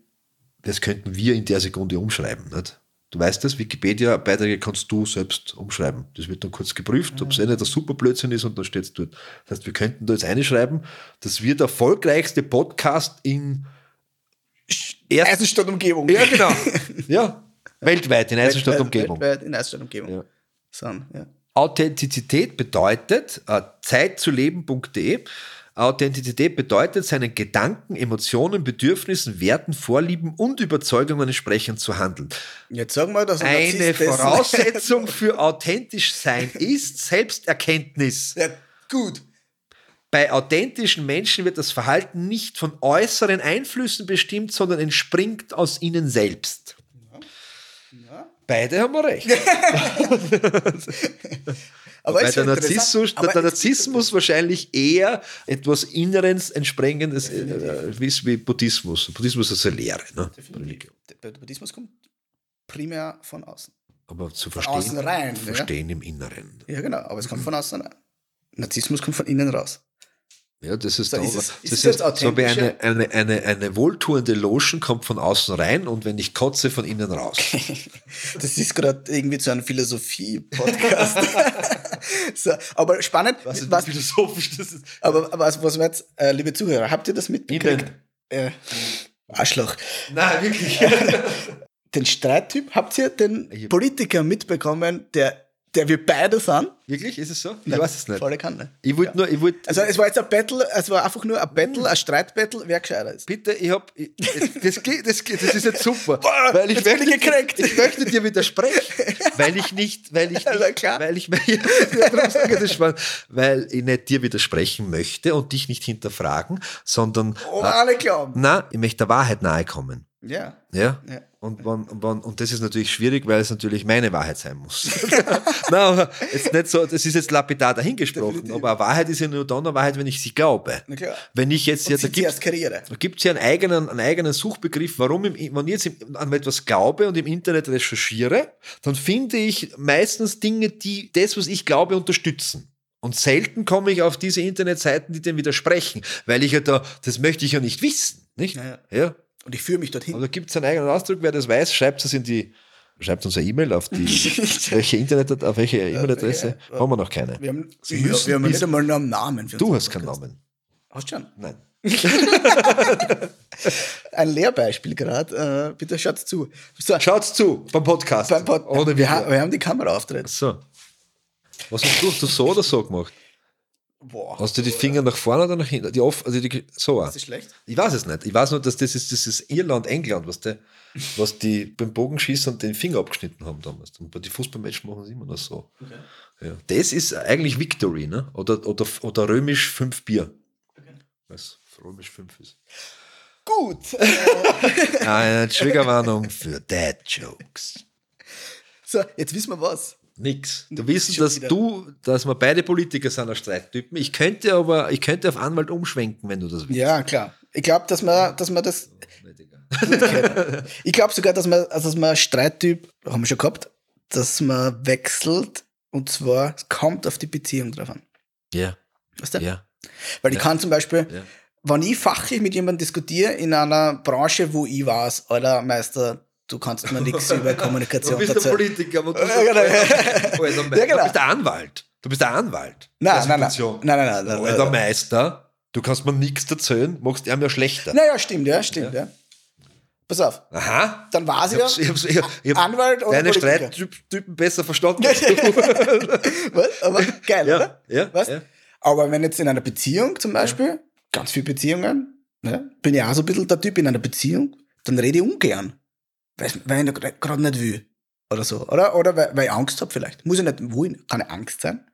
das könnten wir in der Sekunde umschreiben. Nicht? Du weißt das, Wikipedia-Beiträge kannst du selbst umschreiben. Das wird dann kurz geprüft, ob es eh nicht ein super Blödsinn ist und dann steht es dort. Das heißt, wir könnten da jetzt einschreiben, das wird der erfolgreichste Podcast in erst, Eisenstadt-Umgebung. Ja, genau. ja, weltweit in Eisenstadt-Umgebung. Weltweit in Eisenstadt-Umgebung. Ja. Sind, ja. Authentizität bedeutet, äh, zeitzuleben.de, Authentizität bedeutet, seinen Gedanken, Emotionen, Bedürfnissen, Werten, Vorlieben und Überzeugungen entsprechend zu handeln. Jetzt sagen wir, dass ein Eine Voraussetzung für authentisch sein ist Selbsterkenntnis. Ja, gut. Bei authentischen Menschen wird das Verhalten nicht von äußeren Einflüssen bestimmt, sondern entspringt aus ihnen selbst. Ja. Beide haben wir recht. Aber ist der. Aber der es- Narzissmus wahrscheinlich eher etwas Inneres entsprengendes äh, wie, wie Buddhismus. Buddhismus ist eine Lehre. Ne? Der Buddhismus kommt primär von außen. Aber zu außen verstehen, rein, zu ja. verstehen im Inneren. Ja, genau, aber es kommt von außen rein. Narzissmus kommt von innen raus. Ja, das ist, da, ist es- das ist ist, es jetzt so wie eine, eine, eine, eine wohltuende Lotion kommt von außen rein und wenn ich kotze, von innen raus. Das ist gerade irgendwie zu einem Philosophie-Podcast. so, aber spannend, was, philosophisch das ist. aber, aber was, was jetzt, äh, liebe Zuhörer, habt ihr das mitgekriegt? Äh, Arschloch. Nein, wirklich. Den Streittyp, habt ihr den Politiker mitbekommen, der, der wir beide sind? wirklich? Ist es so? Ich weiß es nicht. Volle Kanne. Ich wollte nur, ich wollte. Also es war jetzt ein Battle, es war einfach nur ein Battle, ein Streitbattle, wer gescheiter ist. Bitte, ich hab, ich, das, geht, das, geht, das ist jetzt super, weil ich möchte, ich gekränkt. ich möchte dir widersprechen, weil ich nicht, weil ich Ja, na nicht, klar. weil ich, ja, weil ich nicht dir widersprechen möchte und dich nicht hinterfragen, sondern, Oh, alle glauben. na, ich möchte der Wahrheit nahe kommen. Ja. Ja. Ja. Und, wann, wann, und das ist natürlich schwierig, weil es natürlich meine Wahrheit sein muss. Nein, aber jetzt nicht so, das ist jetzt lapidar dahingesprochen, Definitiv. aber eine Wahrheit ist ja nur dann eine Wahrheit, wenn ich sie glaube. Na klar. Wenn ich jetzt, Und jetzt da gibt es ja einen eigenen, einen eigenen Suchbegriff, warum, im, wenn ich jetzt im, an etwas glaube und im Internet recherchiere, dann finde ich meistens Dinge, die das, was ich glaube, unterstützen. Und selten komme ich auf diese Internetseiten, die dem widersprechen, weil ich ja da, das möchte ich ja nicht wissen, nicht? Ja, ja. Und ich führe mich dorthin. Da gibt es einen eigenen Ausdruck, wer das weiß, schreibt es in die, schreibt uns eine E-Mail auf die, welche Internet, auf welche E-Mail-Adresse? ja. Haben wir noch keine. wir haben, Sie ja, müssen wir haben nicht einmal noch einen Namen für Du hast keinen Podcast. Namen. Hast du schon? Nein. Ein Lehrbeispiel gerade. Äh, bitte schaut zu. So, Schaut's zu beim Podcast. beim Pod wir, ha wir haben die Kamera auftritt. So. Was hast du? Hast du so oder so gemacht? Boah, Hast du die Finger nach vorne oder nach hinten? Die off, also die, so. das ist schlecht. Ich weiß es nicht. Ich weiß nur, dass das ist, das ist Irland, England, was, der, was die beim Bogenschießen den Finger abgeschnitten haben damals. Und bei den Fußballmatches machen sie immer noch so. Ja. Das ist eigentlich Victory, ne? Oder, oder, oder römisch 5 Bier. Was römisch 5 ist. Gut. Eine Triggerwarnung für Dad Jokes. so, jetzt wissen wir was. Nix. Du wissen, dass wieder. du, dass wir beide Politiker sind, als Streittypen. Ich könnte aber, ich könnte auf Anwalt umschwenken, wenn du das willst. Ja, klar. Ich glaube, dass man, dass man das. Ich glaube sogar, dass man, also dass man Streittyp, haben wir schon gehabt, dass man wechselt und zwar, es kommt auf die Beziehung drauf an. Ja, Weißt du? ja. Weil ich kann zum Beispiel, wenn ich fachlich mit jemandem diskutiere in einer Branche, wo ich weiß, Alter, Meister, du kannst mir nichts über Kommunikation Du bist der erzählen. Politiker, aber du, Ja, genau. Ja, genau. du bist der Anwalt. Du bist der Anwalt. Nein, Der nein, nein. Nein, nein, nein, nein, Alter. Meister, du kannst mir nichts erzählen, machst ihm ja schlechter. Naja, stimmt, ja, stimmt, ja. Pass auf, Aha. dann ich hab's, ja, ich hab's, ich hab, ich hab Anwalt oder deine? Streittypen besser verstanden als du. Was? Aber geil, Ja, oder? ja, Was? ja. Aber wenn jetzt in einer Beziehung zum Beispiel, ganz viele Beziehungen, ne, bin ich auch so ein bisschen der Typ in einer Beziehung, dann rede ich ungern. Weil, ich gerade nicht will. Oder so. Oder, oder weil, weil ich Angst habe vielleicht. Muss ich nicht wollen. Kann ich Angst sein?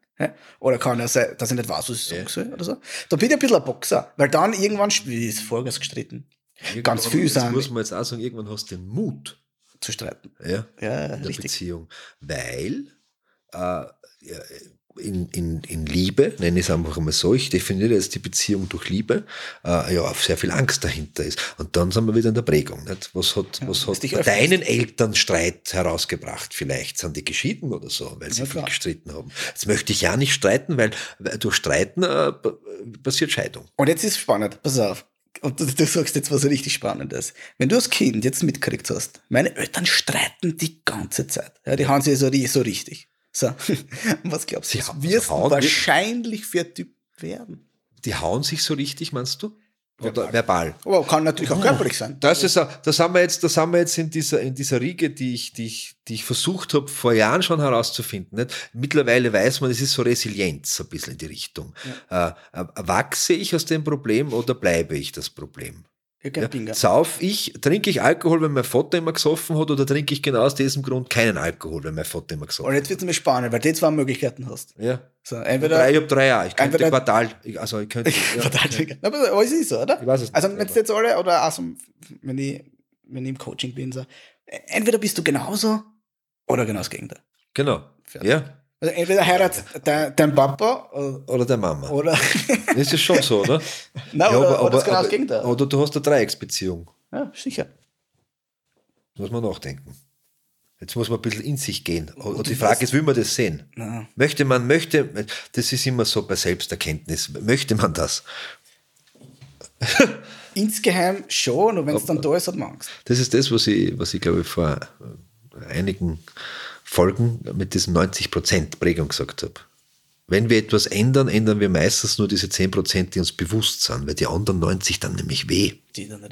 Oder kann es sein, dass ich nicht weiß, was ich sagen soll oder so. Da bin ich ein bisschen ein Boxer. Weil dann irgendwann spiel ist Vollgas gestritten. Ganz viel Das sagen. muss man jetzt auch sagen, irgendwann hast du den Mut. Zu streiten. Ja. Ja, in der richtig. Beziehung. Weil äh, ja, in, in, in Liebe, nenne ich es einfach mal so, ich definiere jetzt die Beziehung durch Liebe, äh, ja, sehr viel Angst dahinter ist. Und dann sind wir wieder in der Prägung. Nicht? Was hat, was hat deinen Eltern Streit herausgebracht? Vielleicht sind die geschieden oder so, weil sie Ja, viel klar. gestritten haben. Jetzt möchte ich ja nicht streiten, weil, durch Streiten äh, passiert Scheidung. Und jetzt ist spannend, pass auf. Und du, du sagst jetzt was richtig Spannendes. Wenn du als Kind jetzt mitgekriegt hast, meine Eltern streiten die ganze Zeit. Ja, die haben sie so, so richtig. So, was glaubst du? Haben- wirst wahrscheinlich für Typ werden? Die hauen sich so richtig, meinst du? Oder verbal? Aber kann natürlich auch körperlich sein. Das ist, das haben wir jetzt, das haben wir jetzt in dieser, in dieser Riege, die ich, die ich, die ich versucht habe, vor Jahren schon herauszufinden. Nicht? Mittlerweile weiß man, es ist so Resilienz, so ein bisschen in die Richtung. Äh, äh, wachse ich aus dem Problem oder bleibe ich das Problem? Bingo. Sauf ich, trinke ich Alkohol, wenn mein Vater immer gesoffen hat, oder trinke ich genau aus diesem Grund keinen Alkohol, wenn mein Vater immer gesoffen Und jetzt wird es mir spannend, weil du zwei Möglichkeiten hast. hat? Ja. So, Drei, entweder. ich habe drei Jahre. Ich könnte entweder- Quartal, ich- also ich könnte. Ja, Total aber, aber es ist so, oder? Ich weiß es nicht, Also, wenn jetzt alle, oder also, wenn ich, wenn ich im Coaching bin, so, entweder bist du genauso Oder genau das Gegenteil. Genau. Fertig. Ja. Also entweder heiratet dein, dein Papa oder, Oder der Mama. oder, Das ist schon so, oder? Nein, oder, oder das genau das Gegenteil. oder du hast eine Dreiecksbeziehung. ja, sicher. Muss man nachdenken. Jetzt muss man ein bisschen in sich gehen. Und die Frage ist, will man das sehen? Ja. Möchte man, möchte, das ist immer so bei Selbsterkenntnis, möchte man das? Insgeheim schon, und wenn es dann da ist, hat man Angst. Das ist das, was ich, was ich glaube vor einigen Folgen mit diesen 90% Prägung gesagt habe. Wenn wir etwas ändern, ändern wir meistens nur diese 10%, die uns bewusst sind, weil die anderen 90 dann nämlich weh. Die dann.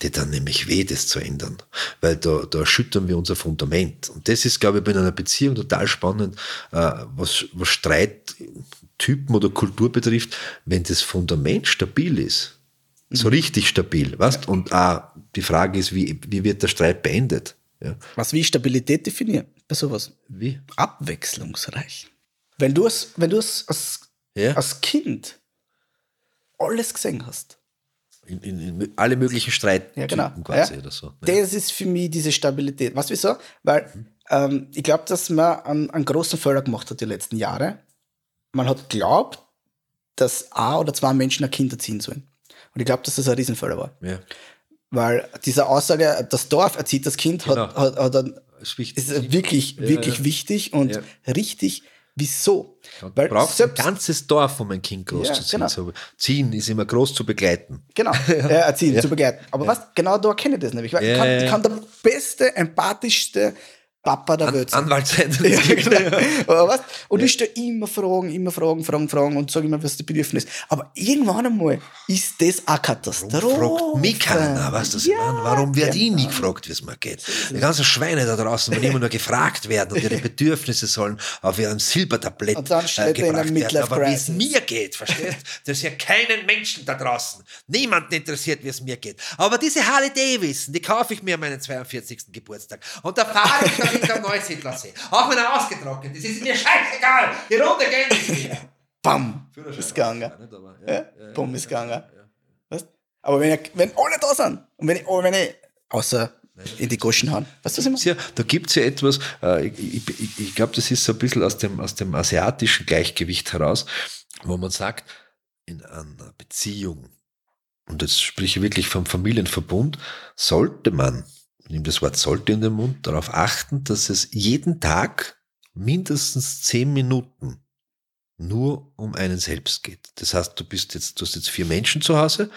Die dann nämlich weh, das zu ändern. Weil da, da erschüttern wir unser Fundament. Und das ist, glaube ich, bei einer Beziehung total spannend, äh, was, was Streittypen oder Kultur betrifft, wenn das Fundament stabil ist. So richtig stabil, weißt? Und auch die Frage ist, wie, wie wird der Streit beendet? Ja. Was wie Stabilität definieren? Bei sowas. Wie? Abwechslungsreich. Wenn du es, wenn du es als, Ja. als Kind alles gesehen hast, In, in, in alle möglichen Streittypen Ja, genau. quasi Ja. oder so. Das ist für mich diese Stabilität. Du wieso? Weil ähm, ich glaube, dass man einen, einen großen Fehler gemacht hat die letzten Jahre. Man hat glaubt, dass ein oder zwei Menschen ein Kind erziehen sollen. Und ich glaube, dass das ein Riesenfehler war. Ja. Weil diese Aussage, das Dorf erzieht das Kind, hat, Genau. hat, hat dann, Das ist wichtig. ist wirklich, wirklich ja. wichtig und Ja. richtig. Wieso? Du Weil brauchst selbst, ein ganzes Dorf, um ein Kind groß Ja, zu ziehen. genau. So, ziehen ist immer groß zu begleiten. Genau, erziehen, zu begleiten. Aber was, genau da erkenne ich das nämlich. Weil ich, kann, kann der beste, empathischste Papa der An, Welt. Anwalt sein. Ja, genau. Aber was? Und ich stelle immer Fragen, immer Fragen, Fragen, Fragen und sage immer, was das Bedürfnis ist. Aber irgendwann einmal ist das eine Katastrophe. Fragt mich keiner, was ich meine? Warum wird ich nie gefragt, wie es mir geht? Die ganzen Schweine da draußen wollen immer nur gefragt werden und ihre Bedürfnisse sollen auf ihrem Silbertablett Und dann äh, gebracht werden. Aber wie es mir geht, verstehst Das ist ja keinen Menschen da draußen. Niemanden interessiert, wie es mir geht. Aber diese Harley Davidson, die kaufe ich mir an meinen 42. Geburtstag. Und da fahre ich damit am Neusiedlersee. Auch wenn er ausgetrocknet ist, ist mir scheißegal. Die Runde gehen nicht. Bam, ist gegangen. Ja, bumm, ist gegangen. Weißt? Aber wenn, ich, wenn alle da sind und wenn ich, oh, wenn ich außer in die Goschen hauen, weißt du, was ich meine? Ja, da gibt es ja etwas, äh, ich, ich, ich, ich glaube, das ist so ein bisschen aus dem, aus dem asiatischen Gleichgewicht heraus, wo man sagt, in einer Beziehung, und das spreche ich wirklich vom Familienverbund, sollte man, nehme das Wort sollte in den Mund, darauf achten, dass es jeden Tag mindestens zehn Minuten nur um einen selbst geht. Das heißt, du bist jetzt, du hast jetzt vier Menschen zu Hause,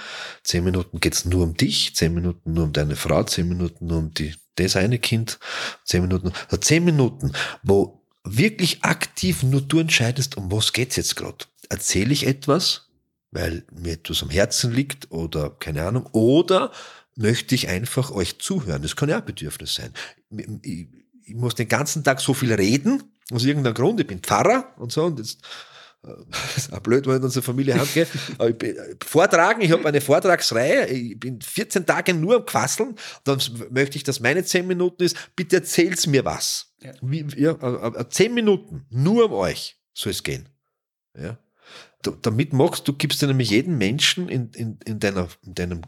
zehn Minuten geht's nur um dich, zehn Minuten nur um deine Frau, zehn Minuten nur um die, das eine Kind, zehn Minuten, also zehn Minuten, wo wirklich aktiv nur du entscheidest, um was geht's jetzt gerade. Erzähle ich etwas, weil mir etwas am Herzen liegt oder keine Ahnung, oder möchte ich einfach euch zuhören. Das kann ja auch ein Bedürfnis sein. Ich, ich muss den ganzen Tag so viel reden, aus irgendeinem Grund. Ich bin Pfarrer und so und jetzt das ist auch blöd, wenn ich in unsere Familie heimgehe. Aber ich bin, äh, Vortragen, ich habe eine Vortragsreihe, ich bin 14 Tage nur am Quasseln, dann möchte ich, dass meine 10 Minuten ist, bitte erzähl's mir was. Ja. Wie, ja, äh, äh, 10 Minuten, nur um euch soll es gehen. Ja. Damit machst du, gibst du nämlich jedem Menschen in, in, in, deiner, in deinem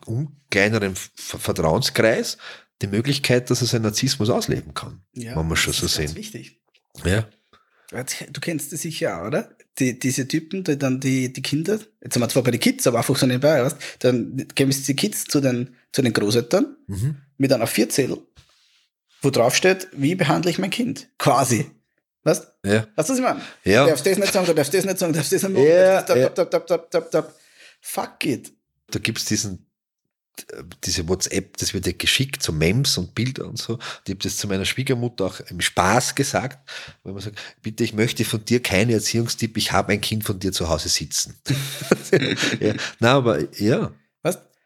kleineren Ver- Vertrauenskreis die Möglichkeit, dass er seinen Narzissmus ausleben kann. Ja, wenn wir schon das so ist ganz sehen. wichtig. Ja. Du kennst das sicher auch, oder? Die, diese Typen, die dann die, die Kinder, jetzt sind wir zwar bei den Kids, aber einfach so nebenbei, weißt, dann geben sie die Kids zu den, zu den Großeltern Mhm. mit einer Vierzettel, wo drauf steht, wie behandle ich mein Kind? Quasi. Weißt Ja. Weißt du, was ich meine? Ja. Du darfst das nicht sagen, du darfst das nicht sagen, du darfst das nicht machen. Ja, darfst ja. tap, tap, tap, tap, tap. Fuck it. da gibt's diesen diese WhatsApp, das wird ja geschickt, so Memes und Bilder und so. Ich habe das zu meiner Schwiegermutter auch im Spaß gesagt, weil man sagt, bitte, ich möchte von dir keine Erziehungstipp, ich habe ein Kind von dir zu Hause sitzen. ja, na, aber ja,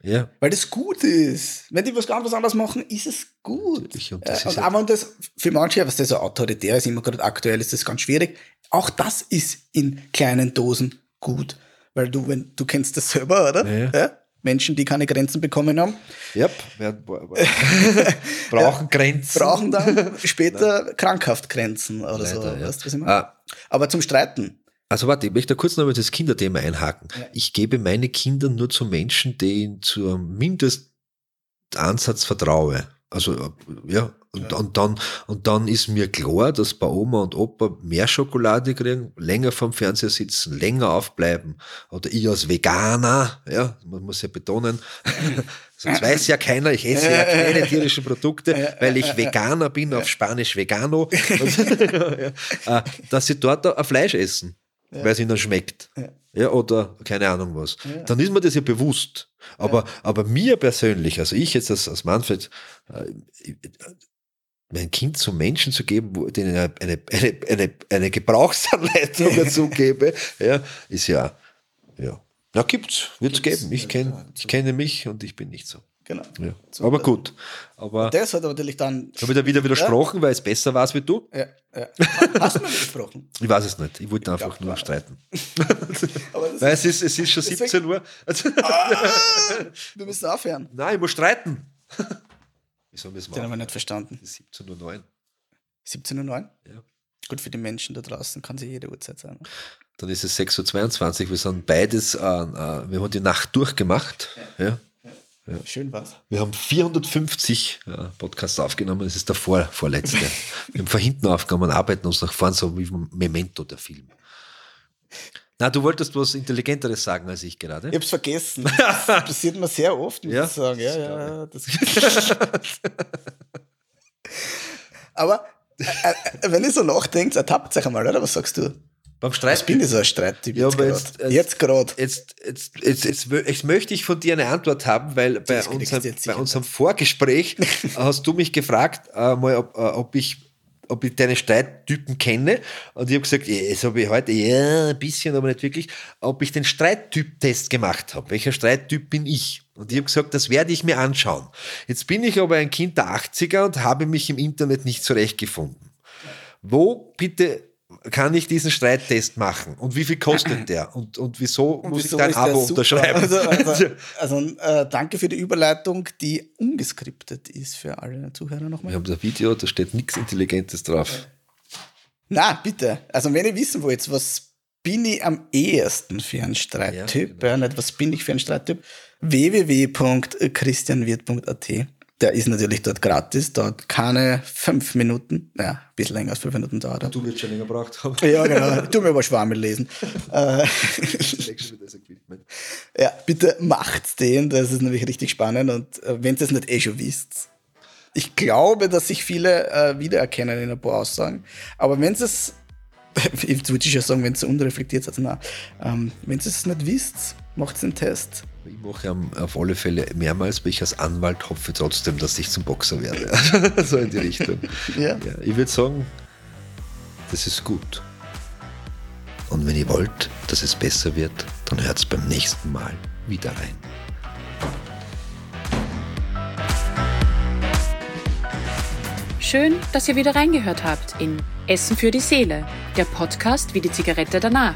ja. Weil das gut ist. Wenn die was ganz was anderes machen, ist es gut. Natürlich, und das äh, und ja- auch wenn das für manche, was das so autoritär ist, immer gerade aktuell ist das ganz schwierig. Auch das ist in kleinen Dosen gut. Weil du, wenn, du kennst das selber, oder? Ja. Menschen, die keine Grenzen bekommen haben, Ja, werden, brauchen Grenzen. brauchen dann später krankhaft Grenzen oder so. Leider, ja. Weißt was ich meine? Ah, Aber zum Streiten. Also warte, ich möchte kurz noch mal das Kinderthema einhaken. Ja. Ich gebe meine Kinder nur zu Menschen, denen zu Mindestansatz vertraue. Also, ja, Und, ja. und, dann, und dann ist mir klar, dass bei Oma und Opa mehr Schokolade kriegen, länger vom Fernseher sitzen, länger aufbleiben. Oder ich als Veganer, ja, man muss ja betonen, sonst weiß ja keiner, ich esse ja keine tierischen Produkte, weil ich Veganer bin, auf Spanisch Vegano, äh, dass sie dort ein Fleisch essen, weil es ihnen schmeckt. Ja, oder keine Ahnung was. Dann ist mir das ja bewusst. Aber, aber mir persönlich, also ich jetzt als, als Manfred, äh, mein Kind zum Menschen zu geben, wo denen eine, eine, eine, eine, eine Gebrauchsanleitung dazu gebe, ja, ist ja, ja. Ja, gibt's, wird's gibt's, geben. Ich, kenn, ich kenne mich und ich bin nicht so. Genau. Ja. Aber gut. Aber das hat aber natürlich dann. Habe ich da wieder widersprochen, ja. weil es besser war wie du? Ja, ja. Hast du mir widersprochen? Ich weiß es nicht. Ich wollte ich einfach nur streiten. weil es ist, es ist schon 17 Uhr. ah, wir müssen aufhören. Nein, ich muss streiten. Wieso müssen wir Den haben wir nicht verstanden. 17.09 Uhr. 17.09 Uhr? Ja. Gut, für die Menschen da draußen kann sie jede Uhrzeit sein. Dann ist es 6.22 Uhr. Wir sind beides, äh, äh, wir haben die Nacht durchgemacht. Ja. ja. Ja. Schön was. Wir haben 450 äh, Podcasts aufgenommen. Das ist der vor, vorletzte. wir haben von hinten aufgenommen, arbeiten uns nach vorne, so wie Memento, der Film. Na, du wolltest was Intelligenteres sagen als ich gerade. Ich hab's vergessen. Das passiert mir sehr oft, muss ja? ich sagen. Ja, ja, das Aber äh, äh, wenn ich so nachdenke, ertappt sich einmal, oder? Was sagst du? Beim Streit. Ich bin ich so ein Streittyp. Ja, aber jetzt, jetzt gerade. Jetzt, jetzt, jetzt, jetzt, jetzt, möchte ich von dir eine Antwort haben, weil bei unserem, bei unserem Vorgespräch hast du mich gefragt, äh, mal, ob, äh, ob ich ob ich deine Streittypen kenne. Und ich habe gesagt, das habe ich heute, ja, ein bisschen, aber nicht wirklich, ob ich den Streittyp-Test gemacht habe. Welcher Streittyp bin ich? Und ich habe gesagt, das werde ich mir anschauen. Jetzt bin ich aber ein Kind der 80er und habe mich im Internet nicht zurechtgefunden. Wo bitte kann ich diesen Streittest machen? Und wie viel kostet der? Und, und wieso und muss wieso ich dein Abo unterschreiben? Also, also, also äh, danke für die Überleitung, die ungeskriptet ist für alle Zuhörer nochmal. Wir haben das Video, da steht nichts Intelligentes drauf. Na, bitte. Also wenn ihr wissen wollt, was bin ich am ehesten für ein Streittyp, ja, genau. nicht was bin ich für ein Streittyp, www.christianwirt.at der ist natürlich dort gratis, dauert keine fünf Minuten, ja, ein bisschen länger als fünf Minuten dauert er. Du wirst schon länger gebraucht haben. Ja, genau. Tu mir aber Schwammel lesen. Äh, ja, bitte macht's den, das ist nämlich richtig spannend und äh, wenn ihr es nicht eh schon wisst. Ich glaube, dass sich viele äh, wiedererkennen in ein paar Aussagen, aber wenn es jetzt würde ich ja sagen, wenn es unreflektiert ist, also nein, ähm, wenn ihr es nicht wisst, macht den Test. Ich mache auf alle Fälle mehrmals, weil ich als Anwalt hoffe trotzdem, dass ich zum Boxer werde. so in die Richtung. Ja. ja ich würde sagen, das ist gut. Und wenn ihr wollt, dass es besser wird, dann hört es beim nächsten Mal wieder rein. Schön, dass ihr wieder reingehört habt in Essen für die Seele, der Podcast wie die Zigarette danach.